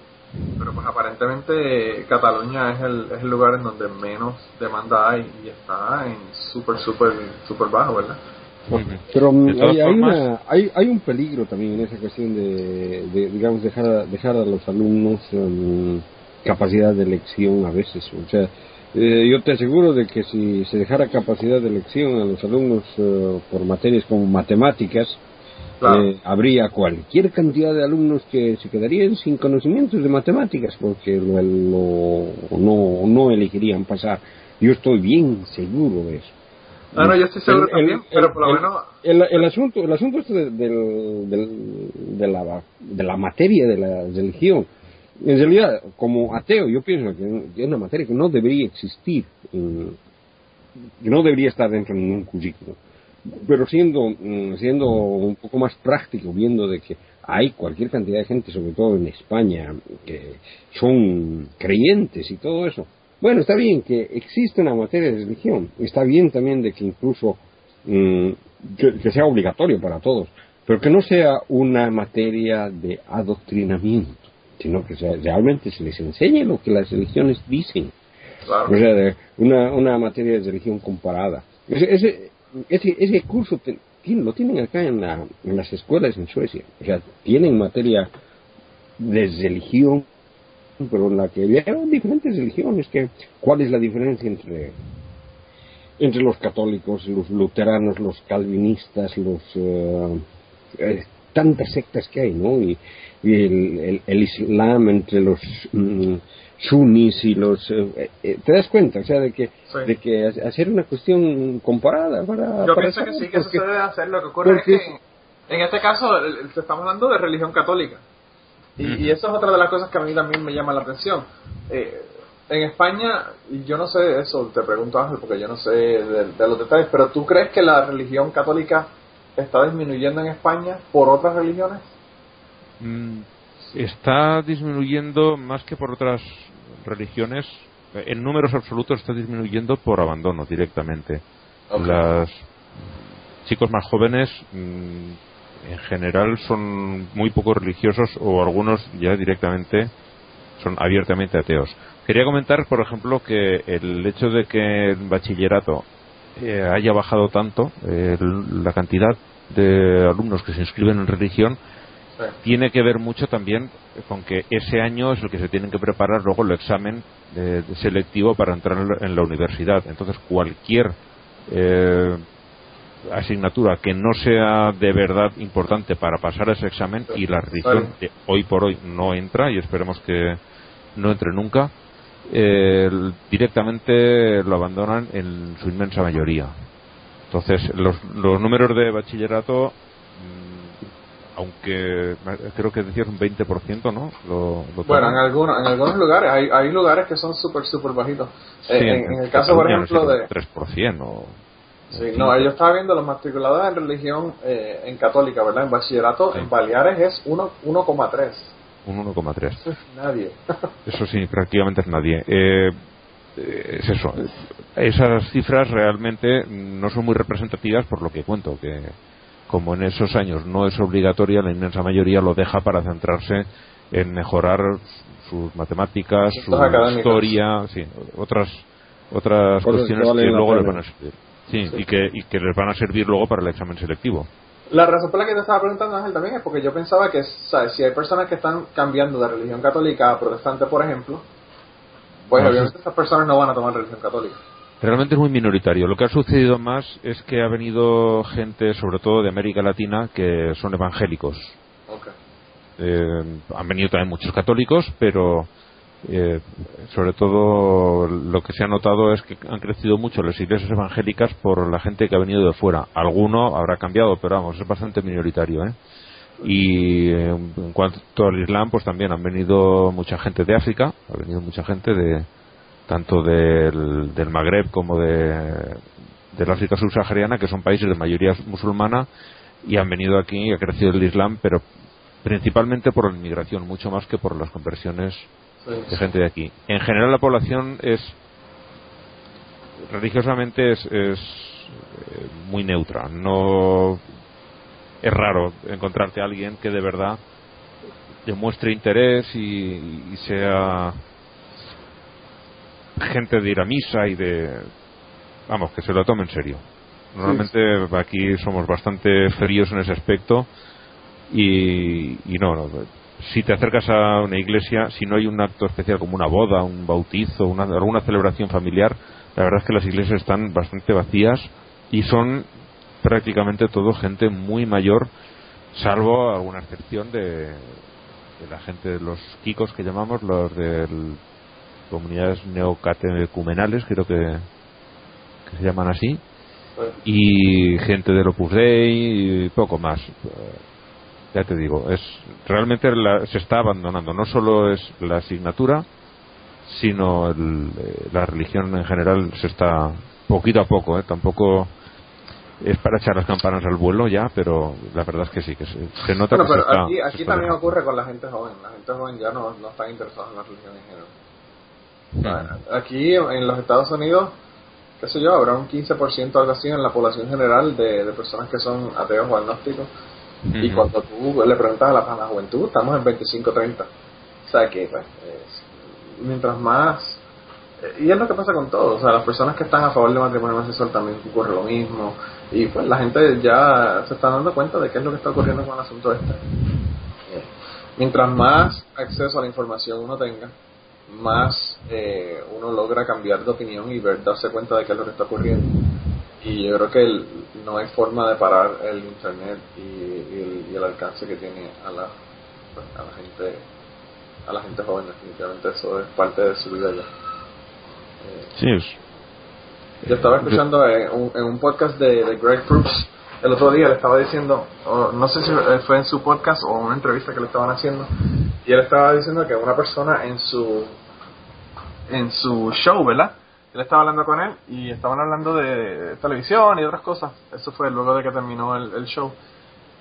pero pues aparentemente Cataluña es el, es el lugar en donde menos demanda hay y está en súper, súper, súper bajo, ¿verdad? Pero mm, hay, hay, una, hay, hay, un peligro también en esa cuestión de, de digamos, dejar, dejar a los alumnos um, capacidad de elección a veces. O sea, eh, yo te aseguro de que si se dejara capacidad de elección a los alumnos uh, por materias como matemáticas, eh, habría cualquier cantidad de alumnos que se quedarían sin conocimientos de matemáticas porque lo, no, no elegirían pasar. Yo estoy bien seguro de eso. Ah, no, yo estoy seguro también, pero por lo menos... El, asunto, el asunto este de, de, la, de la materia de la religión, en realidad, como ateo, yo pienso que es una materia que no debería existir, que no debería estar dentro de ningún currículo pero siendo, mm, siendo un poco más práctico, viendo de que hay cualquier cantidad de gente, sobre todo en España, que son creyentes y todo eso. Bueno, está bien que existe una materia de religión, está bien también de que incluso mm, que, sea obligatorio para todos, pero que no sea una materia de adoctrinamiento, sino que realmente se les enseñe lo que las religiones dicen. O sea, una, una materia de religión comparada. ese, ese, ese curso lo tienen acá en, la, en las escuelas en Suecia. O sea, tienen materia de religión, pero en la que hay diferentes religiones. Que, ¿Cuál es la diferencia entre, entre los católicos, los luteranos, los calvinistas, los... Eh, tantas sectas que hay, ¿no? Y, el, el, Islam entre los... Mm, sunnis y los eh, eh, te das cuenta o sea de que de que hacer una cuestión comparada para yo pienso que sí que eso se debe hacer. Lo que ocurre es que en, este caso estamos hablando de religión católica. Y, eso es otra de las cosas que a mí también me llama la atención. Eh, en España y yo no sé eso te pregunto Ángel porque yo no sé de, los detalles pero tú crees que la religión católica está disminuyendo en España por otras religiones mm, está disminuyendo más que por otras religiones, en números absolutos está disminuyendo por abandono directamente. Los chicos más jóvenes mm, en general son muy poco religiosos o algunos ya directamente son abiertamente ateos. Quería comentar, por ejemplo, que el hecho de que el bachillerato eh, haya bajado tanto eh, la cantidad de alumnos que se inscriben en religión tiene que ver mucho también con que ese año es el que se tienen que preparar luego el examen selectivo para entrar en la universidad. Entonces, cualquier eh, asignatura que no sea de verdad importante para pasar ese examen y la religión hoy por hoy no entra y esperemos que no entre nunca, eh, directamente lo abandonan en su inmensa mayoría. Entonces, los, los números de bachillerato aunque creo que decías un 20%, ¿no? bueno, en algunos, en algunos lugares, hay, hay lugares que son súper, súper bajitos. Eh, en, el caso, por ejemplo, de... 3% o... Sí, no, yo estaba viendo los matriculados en religión eh, en católica, ¿verdad? En bachillerato, en Baleares es 1,3. Un 1,3. Nadie. [LAUGHS] Eso sí, prácticamente es nadie. Eh, es eso. Esas cifras realmente no son muy representativas por lo que cuento, que como en esos años no es obligatoria, la inmensa mayoría lo deja para centrarse en mejorar sus matemáticas, su historia, sí, otras otras cuestiones que, luego les van a servir. Sí, Y, que, y que les van a servir luego para el examen selectivo. La razón por la que te estaba preguntando, Ángel, también es porque yo pensaba que, ¿sabes? Si hay personas que están cambiando de religión católica a protestante, por ejemplo, pues obviamente esas personas no van a tomar religión católica. Realmente es muy minoritario. Lo que ha sucedido más es que ha venido gente, sobre todo de América Latina, que son evangélicos. Eh, han venido también muchos católicos, pero eh, sobre todo lo que se ha notado es que han crecido mucho las iglesias evangélicas por la gente que ha venido de fuera. Alguno habrá cambiado, pero vamos, es bastante minoritario. ¿eh? Y en cuanto al Islam, pues también han venido mucha gente de África, ha venido mucha gente de, tanto del, del Magreb como de, del África subsahariana, que son países de mayoría musulmana y han venido aquí y ha crecido el Islam, pero principalmente por la inmigración, mucho más que por las conversiones de gente de aquí. En general la población es religiosamente es, es eh, muy neutra. No es raro encontrarte a alguien que de verdad demuestre interés y, y sea gente de ir a misa y de vamos que se lo tome en serio. Normalmente aquí somos bastante fríos en ese aspecto y, y no, si te acercas a una iglesia si no hay un acto especial como una boda un bautizo una, alguna celebración familiar la verdad es que las iglesias están bastante vacías y son prácticamente todo gente muy mayor salvo alguna excepción de, de la gente de los kikos que llamamos los de comunidades neocatecumenales creo que, que se llaman así y gente del Opus Dei y poco más ya te digo es realmente la, se está abandonando no solo es la asignatura sino el, eh, la religión en general se está poquito a poco ¿eh? tampoco es para echar las campanas al vuelo ya, pero la verdad es que sí, que se, se nota Bueno, que se pero está, aquí, también ocurre con la gente joven. La gente joven ya no, no está interesada en la religión en general. Aquí en los Estados Unidos, qué sé yo, habrá un 15% algo así en la población general de, de personas que son ateos o agnósticos. Y cuando tú le preguntas a la, a la juventud, estamos en 25-30. O sea que, pues, es- mientras más. eh, Y es lo que pasa con todo. O sea, las personas que están a favor del matrimonio homosexual también ocurre lo mismo. Y pues la gente ya se está dando cuenta de qué es lo que está ocurriendo con el asunto este. Eh, Mientras más acceso a la información uno tenga, más eh, uno logra cambiar de opinión y ver, darse cuenta de qué es lo que está ocurriendo. Y yo creo que el- no hay forma de parar el internet y, y el, y el alcance que tiene a la, pues, a la gente a la gente joven definitivamente eso es parte de su vida ya. Eh, Sí, yo estaba escuchando en un, en un podcast de, de Greg Proops el otro día, le estaba diciendo, o no sé si fue en su podcast o una entrevista que le estaban haciendo, y él estaba diciendo que una persona en su en su show, ¿verdad? Él estaba hablando con él y estaban hablando de televisión y otras cosas. Eso fue luego de que terminó el, show.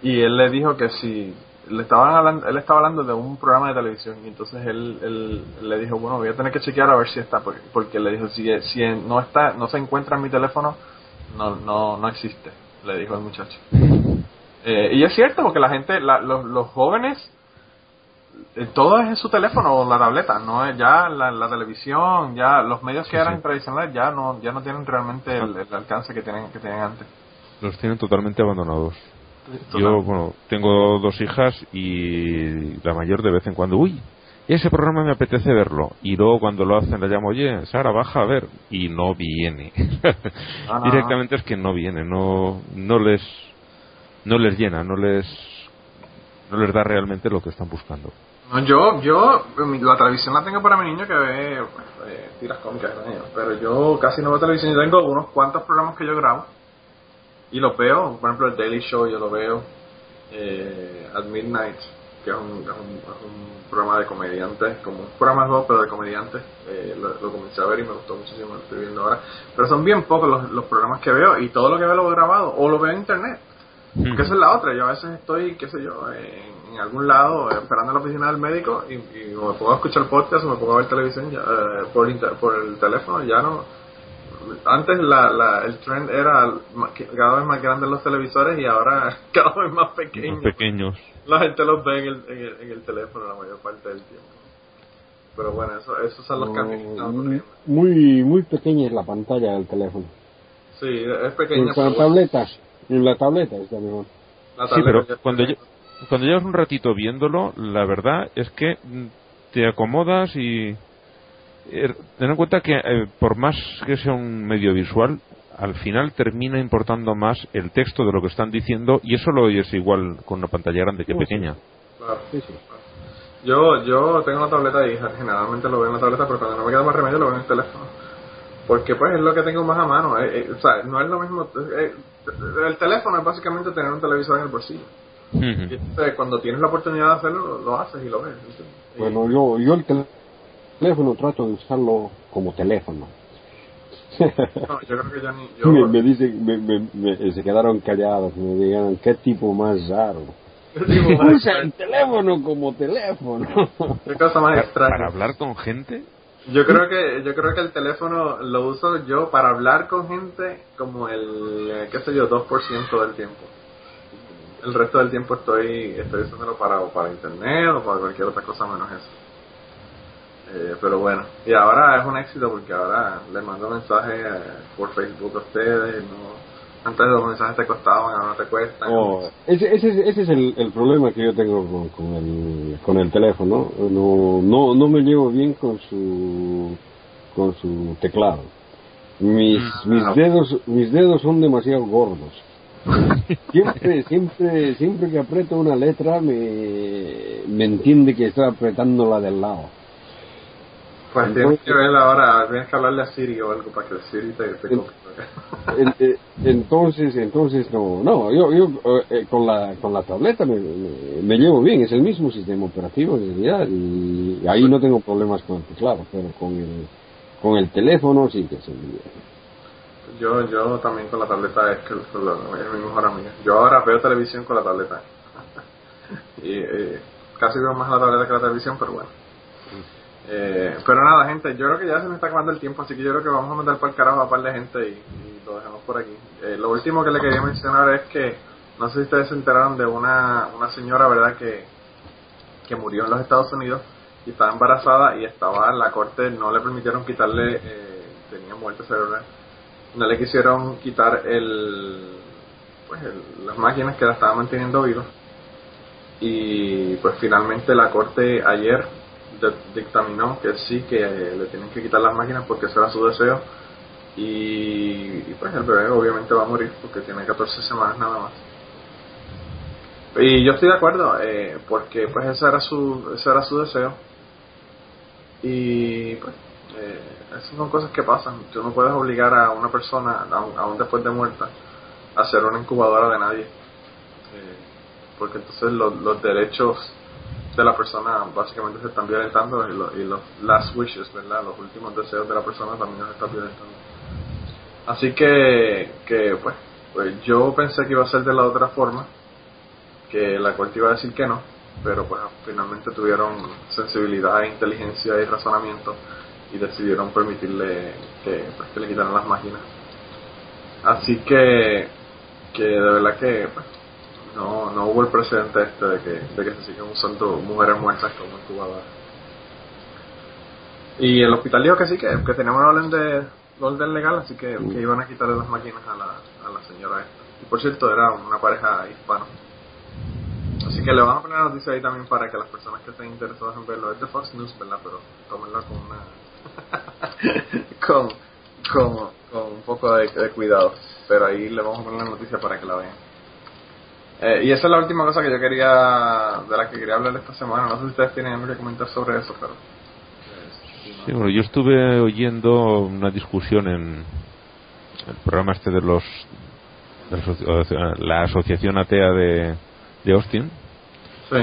Y él le dijo que si le estaban hablando, él estaba hablando de un programa de televisión y entonces él, él le dijo, bueno, voy a tener que chequear a ver si está, porque, porque le dijo, si, si no está, no se encuentra en mi teléfono, no, no, no existe, le dijo el muchacho. [LAUGHS] Eh, y es cierto, porque la gente, la- los, los jóvenes, eh, todo es en su teléfono o la tableta, no es ya la, la televisión, ya los medios que Sí, eran sí. tradicionales ya no, ya no tienen realmente el, el alcance que tienen, que tenían antes. los tienen totalmente abandonados. Total. Yo, bueno, tengo dos hijas y la mayor de vez en cuando, uy, ese programa me apetece verlo. Y luego cuando lo hacen le llamo, oye, Sara, baja a ver. Y no viene. [LAUGHS] Ah, no, Directamente es que no viene, no, no les, no les llena, no les, no les da realmente lo que están buscando. No, yo, yo, la televisión la tengo para mi niño que ve eh, tiras cómicas ellos, pero yo casi no veo televisión. Yo tengo unos cuantos programas que yo grabo y los veo. Por ejemplo, el Daily Show yo lo veo. Eh, At Midnight, que es un, es un, es un programa de comediantes, como un programa nuevo, pero de comediantes. Eh, lo, lo comencé a ver y me gustó muchísimo, lo estoy viendo ahora. Pero son bien pocos los, los programas que veo y todo lo que veo lo he grabado o lo veo en internet. Porque esa es la otra. Yo a veces estoy, qué sé yo, en, en algún lado eh, esperando en la oficina del médico y, y me pongo a escuchar podcast o me pongo a ver televisión ya, eh, por, inter- por el teléfono. Ya no. Antes la, la, el trend era cada vez más grande los televisores y ahora [LAUGHS] cada vez más pequeños. La gente los ve en el, en el, en el teléfono la mayor parte del tiempo. Pero bueno, eso, esos son los cambios que están muy, muy, muy pequeña es la pantalla del teléfono. Sí, es En pequeña. las pero bueno, tabletas, en la tableta está mejor. Sí, pero cuando, cuando llevas un ratito viéndolo, la verdad es que te acomodas y eh, ten en cuenta que eh, por más que sea un medio visual, al final termina importando más el texto de lo que están diciendo y eso lo oyes igual con una pantalla grande que Sí, pequeña. Claro. Sí, sí. Yo, yo tengo una tableta y generalmente lo veo en la tableta, pero cuando no me queda más remedio lo veo en el teléfono. Porque pues es lo que tengo más a mano. eh, eh, o sea, no es lo mismo. eh, el teléfono es básicamente tener un televisor en el bolsillo. Y Ujú. entonces, cuando tienes la oportunidad de hacerlo, lo, lo haces y lo ves. Y- Bueno, yo, yo el tel- teléfono trato de usarlo como teléfono. No, yo creo que ya ni. Yo, me, me dicen, me, me- me- se quedaron callados, me dijeron, qué tipo más raro. Más Usa el teléfono como teléfono. Qué cosa más Para, extraña. para hablar con gente, Yo creo que yo creo que el teléfono lo uso yo para hablar con gente como el eh, qué sé yo 2% del tiempo. El resto del tiempo estoy estoy usándolo para para internet o para cualquier otra cosa menos eso. Eh, pero bueno, y ahora es un éxito porque ahora le mando mensajes por Facebook a ustedes, no antes los mensajes te costaban, ahora te cuestan. Oh, ese, ese, ese es el, el problema que yo tengo con, con el, con el teléfono. No, no, no me llevo bien con su, con su teclado. Mis, mis dedos, mis dedos son demasiado gordos. Siempre, siempre, siempre que aprieto una letra me, me entiende que estoy apretando la del lado. Pues tienes que ver ahora, tienes que hablarle a Siri o algo para que Siri te, te En-. En- eh, entonces entonces no no yo yo eh, con la con la tableta me, me, me llevo bien es el mismo sistema operativo en realidad y ahí no tengo problemas con el teclado pero con el con el teléfono sí que es el Yo, yo también con la tableta es que es mi mejor amiga. Yo ahora veo televisión con la tableta. [LAUGHS] y eh, casi veo más la tableta que la televisión, pero bueno. Eh, pero nada, gente, yo creo que ya se me está acabando el tiempo, así que yo creo que vamos a mandar para el carajo a par de gente y, lo dejamos por aquí. Eh, lo último que le quería mencionar es que, no sé si ustedes se enteraron de una, una señora, ¿verdad?, que, que murió en los Estados Unidos y estaba embarazada y estaba en la corte, no le permitieron quitarle, eh, tenía muerte cerebral, no le quisieron quitar el, pues el- las máquinas que la estaban manteniendo viva y pues finalmente la corte ayer dictaminó que sí que le tienen que quitar las máquinas porque ese era su deseo. Y, pues el bebé obviamente va a morir porque tiene 14 semanas nada más. Y yo estoy de acuerdo eh, porque pues ese era su ese era su deseo. Y pues eh, esas son cosas que pasan. Tú no puedes obligar a una persona aún después de muerta a ser una incubadora de nadie. Eh, porque entonces los, los derechos de la persona básicamente se están violentando y, lo- y los last wishes verdad los últimos deseos de la persona también se están violentando así que que pues pues yo pensé que iba a ser de la otra forma que la corte iba a decir que no, pero pues finalmente tuvieron sensibilidad, inteligencia y razonamiento y decidieron permitirle que, pues, que le quitaran las máquinas. Así que, que de verdad que pues, no, no hubo el precedente este de que, de que se sigan usando mujeres muertas como incubadoras. Y el hospital dijo que sí, que, que teníamos una orden de orden legal, así que, que iban a quitarle las máquinas a la, a la señora esta. Y por cierto, era una pareja hispana. Así que le van a poner la noticia ahí también para que las personas que estén interesadas en verlo, es de Fox News, ¿verdad? Pero tómenla con una... [LAUGHS] con, con, con un poco de cuidado. Pero ahí le vamos a poner la noticia para que la vean. Eh, y esa es la última cosa que yo quería, de la que quería hablar esta semana. No sé si ustedes tienen algo que comentar sobre eso, pero... Sí, bueno, yo estuve oyendo una discusión en el programa este de los de la asociación atea de, de Austin Sí.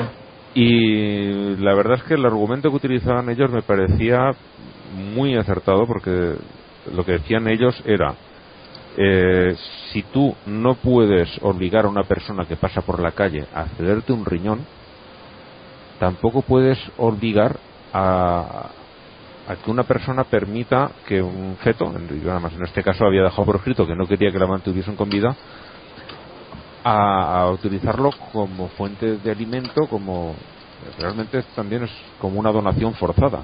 y la verdad es que el argumento que utilizaban ellos me parecía muy acertado porque lo que decían ellos era eh, si tú no puedes obligar a una persona que pasa por la calle a cederte un riñón tampoco puedes obligar a, a que una persona permita que un feto, además en este caso había dejado por escrito que no quería que la mantuviesen con vida, a, utilizarlo como fuente de alimento, como realmente también es como una donación forzada.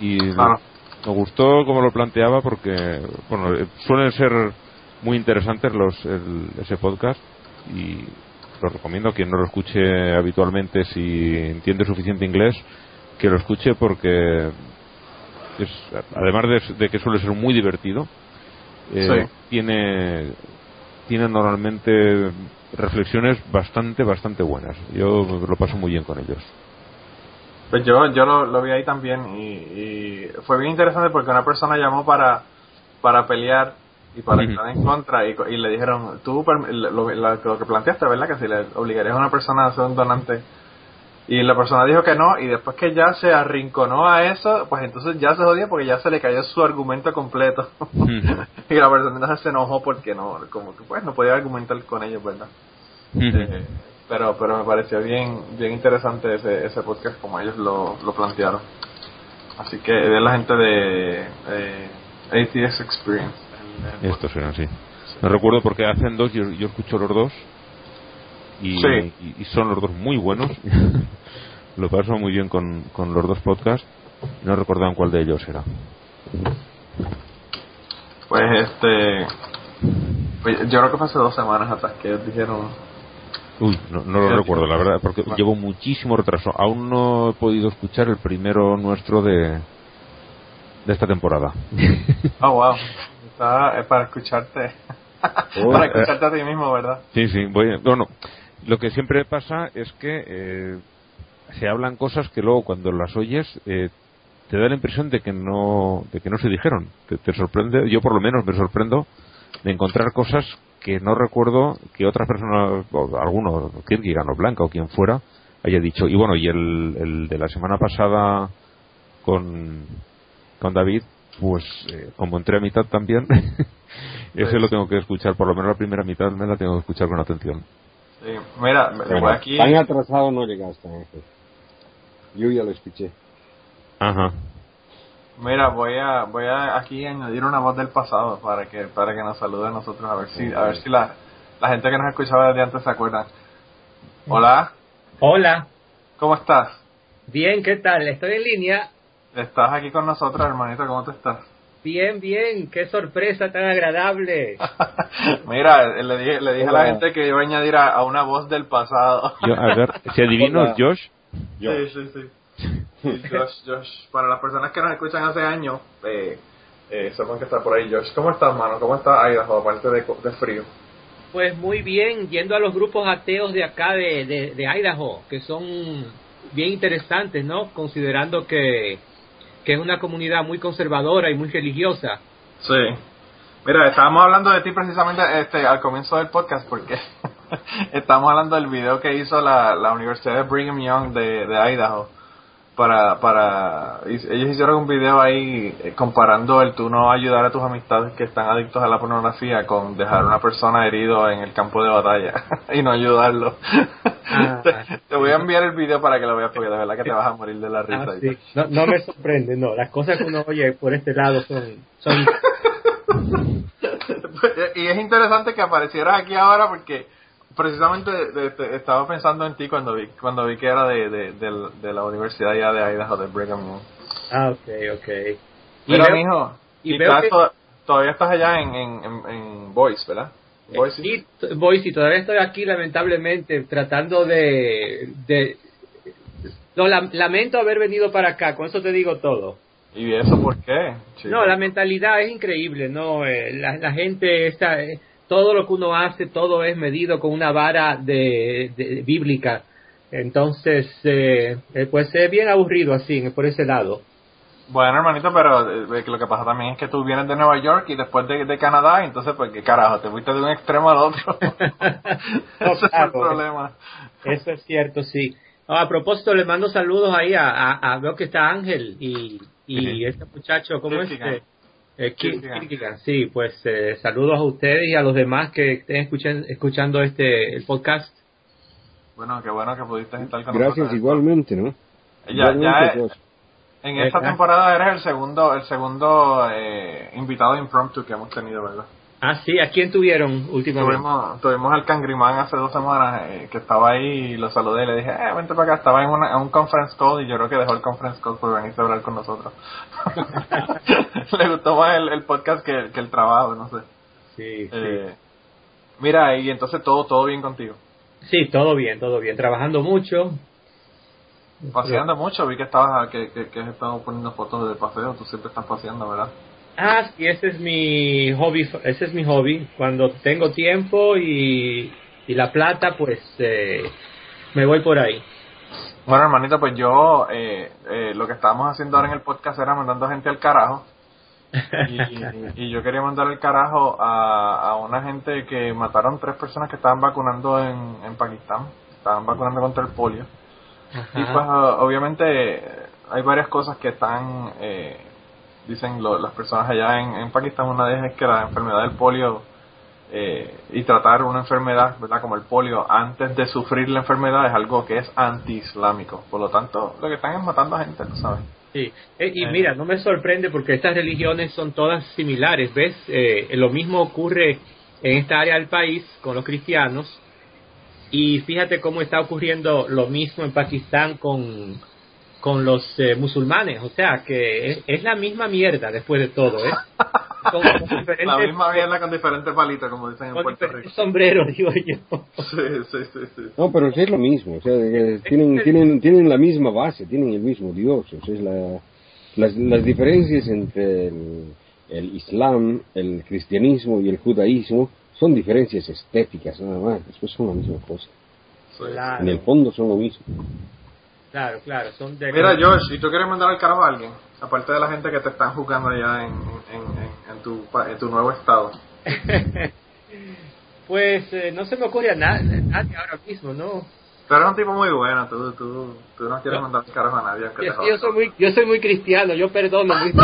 Y. me gustó como lo planteaba porque bueno eh, suelen ser muy interesantes los el- ese podcast y lo recomiendo. A quien no lo escuche habitualmente si entiende suficiente inglés que lo escuche porque es además de, de que suele ser muy divertido eh, Sí. tiene tiene normalmente reflexiones bastante bastante buenas. Yo lo paso muy bien con ellos Pues yo, yo lo, lo vi ahí también y, y fue bien interesante porque una persona llamó para, para pelear y para estar en contra y, y le dijeron, tú lo, lo- lo que planteaste, ¿verdad? Que si le obligarías a una persona a ser un donante Y la persona dijo que no, y después que ya se arrinconó a eso, pues entonces ya se jodía porque ya se le cayó su argumento completo. [LAUGHS] y la persona se enojó porque no, como que pues no podía argumentar con ellos, ¿verdad? Eh, pero pero me pareció bien bien interesante ese, ese podcast como ellos lo, lo plantearon. Así que de la gente de eh, ATS Experience. Estos eran, sí. Me recuerdo porque hacen dos, yo, yo escucho los dos y, Sí. y- y son los dos muy buenos. [LAUGHS] Lo paso muy bien con, con los dos podcasts. No recordaban cuál de ellos era. Pues este. pues, yo creo que fue hace dos semanas atrás que ellos dijeron. Uy, no, no lo recuerdo, la verdad, porque llevo muchísimo retraso. Aún no he podido escuchar el primero nuestro de, de esta temporada. [LAUGHS] Oh, wow. Está eh, para escucharte. Oh, para eh. escucharte a ti mismo, ¿verdad? Sí, sí, voy, bueno, lo que siempre pasa es que eh, se hablan cosas que luego cuando las oyes eh, te da la impresión de que no de que no se dijeron. Te, te sorprende, yo por lo menos me sorprendo de encontrar cosas que no recuerdo que otras personas, o alguno, Kierkegaard o Blanca o quien fuera, haya dicho. Y bueno, y el, el de la semana pasada con, con David, pues eh, como entré a mitad también, [LAUGHS] ese Pues- lo tengo que escuchar, por lo menos la primera mitad me la tengo que escuchar con atención. Sí. Mira, Bueno, voy aquí. Tan atrasado no llegaste, Ángel. Yo ya lo escuché. Ajá. Mira, voy a voy a aquí añadir una voz del pasado para que para que nos salude a nosotros a ver si a ver si la, la gente que nos escuchaba desde antes se acuerdan. Hola, Hola, ¿cómo estás? bien, ¿qué tal? Estoy en línea. Estás aquí con nosotros, hermanito, ¿cómo te estás? Bien, bien, qué sorpresa tan agradable. [LAUGHS] Mira, le dije, le dije a la gente que iba a añadir a, a una voz del pasado. Yo, a ver, si adivino, [LAUGHS] Hola. Josh, Yo. Sí, sí, sí. Sí, Josh, Josh. Para las personas que nos escuchan hace años, eh, eh, que está por ahí Josh. ¿Cómo estás, mano? ¿Cómo está Idaho, aparte de, de frío? Pues muy bien, yendo a los grupos ateos de acá de, de, de Idaho, que son bien interesantes, ¿no? Considerando que, que es una comunidad muy conservadora y muy religiosa. Sí. Mira, estábamos hablando de ti precisamente este, al comienzo del podcast porque [LAUGHS] estamos hablando del video que hizo la, la Universidad de Brigham Young de, de Idaho. Para, para, ellos hicieron un video ahí eh, comparando el tú no ayudar a tus amistades que están adictos a la pornografía con dejar a una persona herido en el campo de batalla [LAUGHS] y no ayudarlo. Ah. te, [LAUGHS] te voy a enviar el video para que lo veas porque de verdad que te vas a morir de la risa. Ah, sí. no, no me sorprende, no. Las cosas que uno oye por este lado son... son [LAUGHS] y es interesante que aparecieras aquí ahora porque precisamente de- de- estaba pensando en ti cuando vi cuando vi que era de, de, la Universidad ya de Idaho de Brigham Young. ah, ok, ok. Y Mira, veo- mijo, y y veo estás que- to- todavía estás allá en, en, en, en Boise, ¿verdad? Boise. Sí, t- voy, sí, todavía estoy aquí lamentablemente tratando de... de no, lam- lamento haber venido para acá, con eso te digo todo. ¿Y eso por qué? chico? No, la mentalidad es increíble, ¿no? Eh, la, la gente está... eh, todo lo que uno hace, todo es medido con una vara de, de- bíblica. Entonces, eh, eh, pues es bien aburrido así, por ese lado. Bueno, hermanito, pero eh, que lo que pasa también es que tú vienes de Nueva York y después de, de Canadá, entonces, pues, ¿qué carajo? Te fuiste de un extremo al otro. [LAUGHS] [LAUGHS] Ese es el problema. Eso es cierto, sí. A propósito, le mando saludos ahí a, a, a- veo que está Ángel y, y Sí. este muchacho, ¿cómo es? Kierkegaard. Eh, eh, Ki- Kierkegaard. Kierkegaard, Sí, pues eh, saludos a ustedes y a los demás que estén escuchan, escuchando este el podcast. Bueno, qué bueno que pudiste estar con Gracias nosotros. igualmente, ¿no? Ya, ya, Igualmente, eh, pues. En esta Eh, temporada eres el segundo, el segundo eh, invitado impromptu que hemos tenido, ¿verdad? Ah, sí, ¿a quién tuvieron últimamente? Tuvimos, tuvimos al Cangrimán hace dos semanas eh, que estaba ahí y lo saludé y le dije, eh, vente para acá, estaba en, una, en un conference call y yo creo que dejó el conference call por venirse a hablar con nosotros. [LAUGHS] le gustó más el, el podcast que, que el trabajo, no sé. Sí, sí. Eh, mira, y entonces todo, todo bien contigo. Sí, todo bien, todo bien. Trabajando mucho. Paseando mucho, vi que estabas, que, que, que has estado poniendo fotos de paseo, tú siempre estás paseando, ¿verdad? Ah, sí, ese es mi hobby, ese es mi hobby. Cuando tengo tiempo y, y la plata, pues eh, me voy por ahí. Bueno, hermanito, pues yo eh, eh, lo que estábamos haciendo ahora en el podcast era mandando gente al carajo. [LAUGHS] Y, y yo quería mandar el carajo a, a una gente que mataron tres personas que estaban vacunando en, en Pakistán. Estaban vacunando contra el polio. Y pues obviamente hay varias cosas que están, eh, dicen las personas allá en, en Pakistán, una de ellas es que la enfermedad del polio eh, y tratar una enfermedad, ¿verdad? Como el polio, antes de sufrir la enfermedad es algo que es anti-islámico. Por lo tanto, lo que están es matando a gente, ¿sabes? Sí, eh, y mira, no me sorprende porque estas religiones son todas similares, ¿ves? Eh, lo mismo ocurre en esta área del país con los cristianos y fíjate cómo está ocurriendo lo mismo en Pakistán con, con los musulmanes, o sea que es, la misma mierda después de todo, ¿eh? [LAUGHS] La misma mierda con diferentes palitos, como dicen en Puerto Rico. sombrero, [LAUGHS] digo yo. Sí, sí, sí, sí. No, pero es lo mismo. O sea, tienen, tienen, tienen la misma base, tienen el mismo Dios. O sea, es la, las, las diferencias entre el, Islam, el cristianismo y el judaísmo son diferencias estéticas, nada más. Después son la misma cosa. En el fondo son lo mismo. Claro, claro. Son de... Mira, George, si tú quieres mandar al carajo a alguien, aparte de la gente que te están juzgando allá en, en, en, tu, en tu nuevo estado. [LAUGHS] pues eh, no se me ocurre a nadie, ahora mismo, ¿no? Pero eres un tipo muy bueno, tú, tú, tú no quieres mandar al carajo a nadie. Yo, yo, soy muy, yo soy muy cristiano, yo perdono muy [LAUGHS]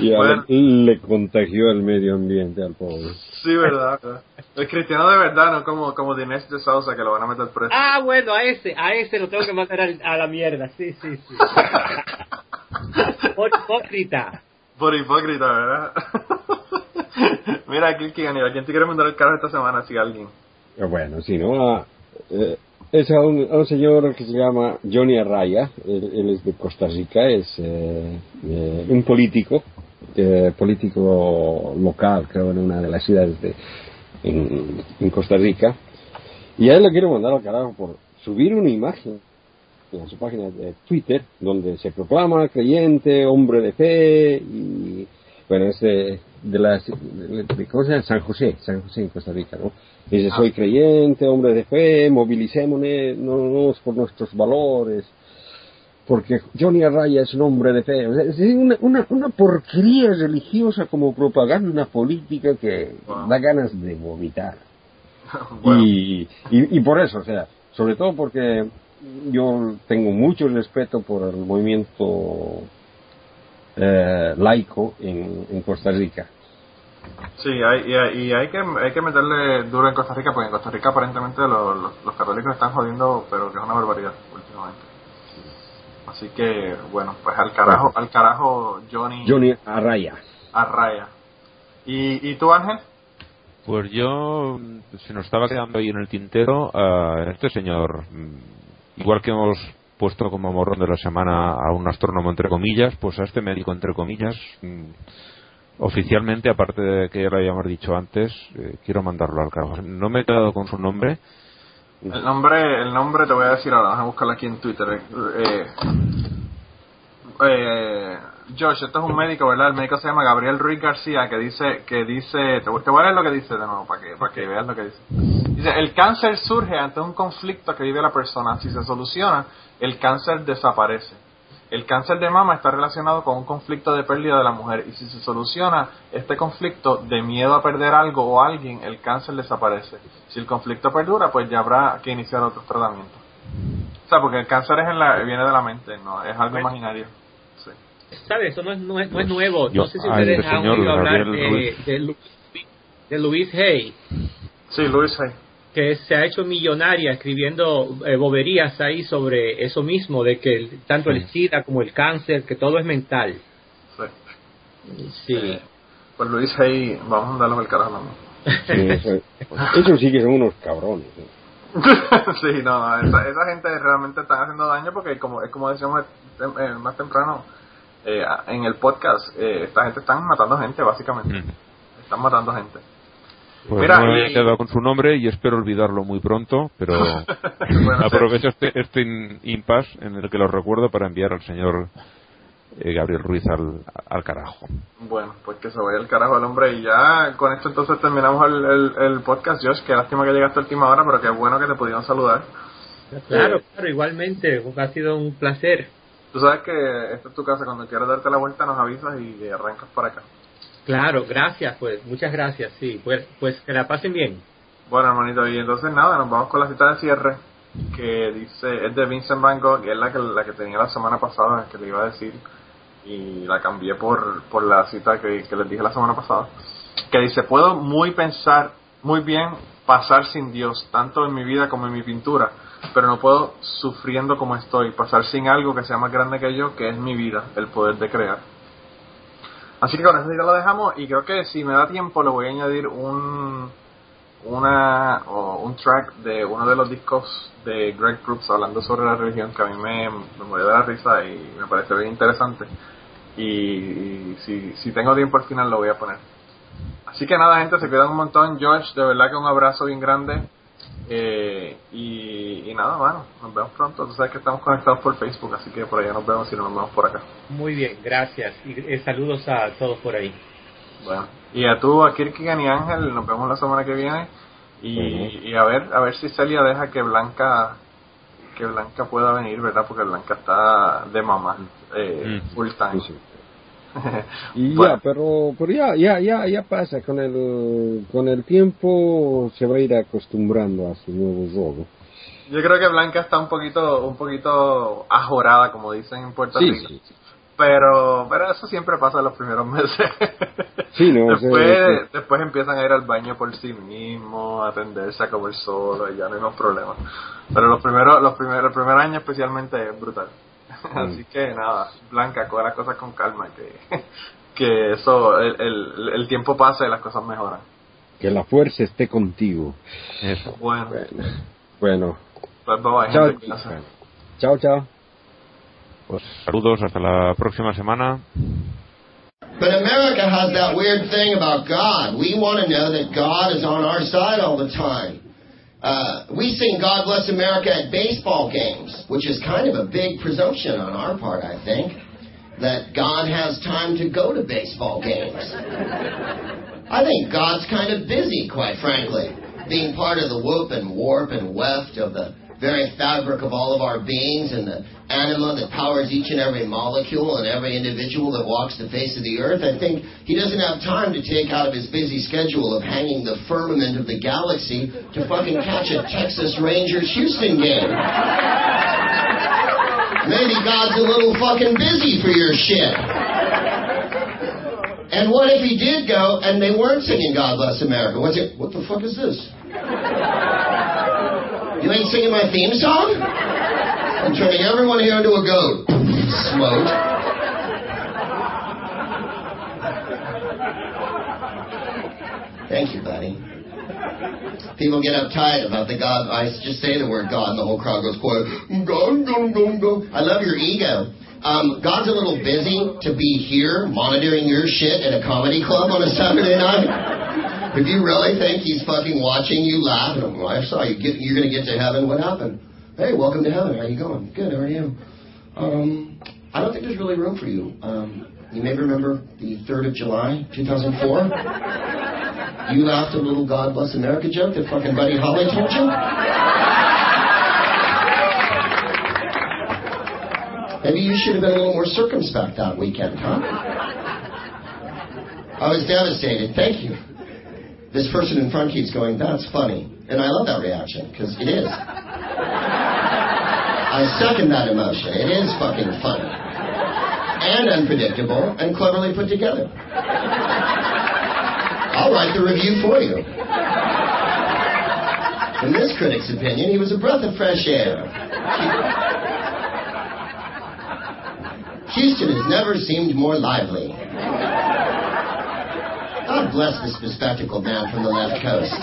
y bueno. le contagió el medio ambiente al pobre. Sí, verdad. El cristiano de verdad, no como, como Dinesh de Sousa que lo van a meter preso. Ah, bueno, a ese, a ese lo tengo que mandar a, la mierda, sí, sí, sí. [LAUGHS] Por hipócrita. Por hipócrita, ¿verdad? [LAUGHS] Mira, Kilkigan, ¿a quién te quiere mandar el carro esta semana? Si alguien. Eh, bueno, si no, eh, es a un, un, señor que se llama Johnny Arraya, él, es de Costa Rica, es eh, eh un político, eh, político local, creo, en una de las ciudades de, en, en, Costa Rica, y a él le quiero mandar al carajo por subir una imagen en su página de Twitter, donde se proclama creyente, hombre de fe, y bueno, es de, la, de, ¿cómo se llama? San José, San José en Costa Rica, ¿no? Dice, soy creyente, hombre de fe, movilicémonos por nuestros valores, porque Johnny Arraya es un hombre de fe. es una, una, una, porquería religiosa como propaganda política que da ganas de vomitar. [LAUGHS] y, y, y, por eso, o sea, sobre todo porque yo tengo mucho respeto por el movimiento eh, laico en, en Costa Rica Sí, hay, y, hay, que, hay que meterle duro en Costa Rica, porque en Costa Rica aparentemente los, los, católicos están jodiendo, pero que es una barbaridad últimamente. Así que, bueno, pues al carajo, al carajo Johnny. Johnny Arraya. Arraya. ¿Y, y tú, Ángel? Pues yo, se nos estaba quedando ahí en el tintero a este señor, mm, igual que hemos puesto como morrón de la semana a un astrónomo entre comillas, pues a este médico entre comillas, mm, oficialmente, aparte de que ya lo habíamos dicho antes, eh, quiero mandarlo al cargo. No me he quedado con su nombre. El nombre, el nombre te voy a decir ahora, vamos a buscarlo aquí en Twitter. Eh, eh, Josh, esto es un médico, ¿verdad? El médico se llama Gabriel Ruiz García, que dice, que dice, te, voy a leer lo que dice de nuevo, para que, para que veas lo que dice. Dice, el cáncer surge ante un conflicto que vive la persona. Si se soluciona, el cáncer desaparece el cáncer de mama está relacionado con un conflicto de pérdida de la mujer y si se soluciona este conflicto de miedo a perder algo o alguien, el cáncer desaparece. Si el conflicto perdura, pues ya habrá que iniciar otros tratamientos. O sea, porque el cáncer es en la, viene de la mente, no es algo imaginario. Sí. ¿Sabes? Eso no es, no es, no es nuevo. no sé si ustedes han oído hablar de, de, de Luis Hay. Sí, Luis Hay que se ha hecho millonaria escribiendo eh, boberías ahí sobre eso mismo, de que tanto el SIDA como el cáncer, que todo es mental. Sí. Eh, pues dice ahí, vamos a mandarlo al carajo. Sí, eso, sí que son unos cabrones. [LAUGHS] sí, no, esa, gente realmente está haciendo daño porque como es como decíamos eh, más temprano en el podcast, esta gente están matando gente básicamente. Están matando gente. Pues Mira, no he quedado con su nombre y espero olvidarlo muy pronto, pero [LAUGHS] [LAUGHS] aprovecho este, este impasse en el que lo recuerdo para enviar al señor eh, Gabriel Ruiz al, al, carajo. Bueno, pues que se vaya al carajo el hombre y ya con esto entonces terminamos el, el, podcast, Josh. Qué lástima que llegaste a última hora, pero qué bueno que te pudieron saludar. Claro, claro, igualmente, ha sido un placer. Tú sabes que esta es tu casa, cuando quieras darte la vuelta nos avisas y arrancas para acá. Claro, gracias, pues, muchas gracias, sí, pues, pues que la pasen bien. Bueno, hermanito, y entonces nada, nos vamos con la cita de cierre, que dice, es de Vincent Van Gogh, que es la que, la que tenía la semana pasada, que le iba a decir, y la cambié por, por la cita que, que les dije la semana pasada, que dice, puedo muy pensar, muy bien pasar sin Dios, tanto en mi vida como en mi pintura, pero no puedo, sufriendo como estoy, pasar sin algo que sea más grande que yo, que es mi vida, el poder de crear. Así que con eso ya lo dejamos y creo que si me da tiempo le voy a añadir un una o un track de uno de los discos de Greg Proops hablando sobre la religión que a mí me, me de la risa y me parece bien interesante y, y si, si tengo tiempo al final lo voy a poner. Así que nada, gente, se cuidan un montón. Josh, de verdad que un abrazo bien grande. Eh, y, y nada, bueno, nos vemos pronto. Tú sabes que estamos conectados por Facebook, así que por allá nos vemos y no nos vemos por acá. Muy bien, gracias. Y eh, saludos a todos por ahí. Bueno, y a tú, a Kirkigan y Ángel, nos vemos la semana que viene. Y, y a ver a ver si Celia deja que Blanca que Blanca pueda venir, ¿verdad? Porque Blanca está de mamá eh, Mm. full time. Sí, sí. [LAUGHS] Y Bueno. ya, pero, pero ya, ya, ya, ya pasa, con el, con el tiempo se va a ir acostumbrando a su nuevo juego. Yo creo que Blanca está un poquito un poquito ajorada, como dicen en Puerto Sí, Rico. sí. Pero, pero eso siempre pasa en los primeros meses. [LAUGHS] Sí, no, después, sí, después empiezan a ir al baño por sí mismos, a atenderse a comer solo y ya no hay más problemas. Pero los primeros, los primeros, el primer año especialmente es brutal. [LAUGHS] Así que nada, Blanca, coge las cosas con calma, que, [LAUGHS] que eso, el, el, el tiempo pasa y las cosas mejoran. Que la fuerza esté contigo. Eso. Bueno, Bueno, bueno. pues bye bye, Chao, gente, cuídense. chao, chao. Pues saludos, hasta la próxima semana. But America has that weird thing about God. We want to know that God is on our side all the time. Uh, we sing God Bless America at baseball games, which is kind of a big presumption on our part, I think, that God has time to go to baseball games. I think God's kind of busy, quite frankly, being part of the whoop and warp and weft of the very fabric of all of our beings and the anima that powers each and every molecule and every individual that walks the face of the earth. I think he doesn't have time to take out of his busy schedule of hanging the firmament of the galaxy to fucking catch a Texas Rangers Houston game. Maybe God's a little fucking busy for your shit. And what if he did go and they weren't singing God Bless America? What's it? What the fuck is this? You ain't singing my theme song? I'm turning everyone here into a goat. Smoke. Thank you, buddy. People get uptight about the God. I just say the word God, and the whole crowd goes quiet. I love your ego. Um, God's a little busy to be here monitoring your shit at a comedy club on a Saturday night. If you really think he's fucking watching you laugh, well, I saw you get, you're going to get to heaven. What happened? Hey, welcome to heaven. How you going? Good. How are you? Um, I don't think there's really room for you. Um, you may remember the 3rd of July, 2004. You laughed a little God Bless America joke that fucking Buddy Holly told you? Maybe you should have been a little more circumspect that weekend, huh? I was devastated. Thank you. This person in front keeps going, that's funny. And I love that reaction, because it is. I second that emotion. It is fucking funny. And unpredictable and cleverly put together. I'll write the review for you. In this critic's opinion, he was a breath of fresh air. Houston has never seemed more lively. God bless this bespectacled man from the left coast.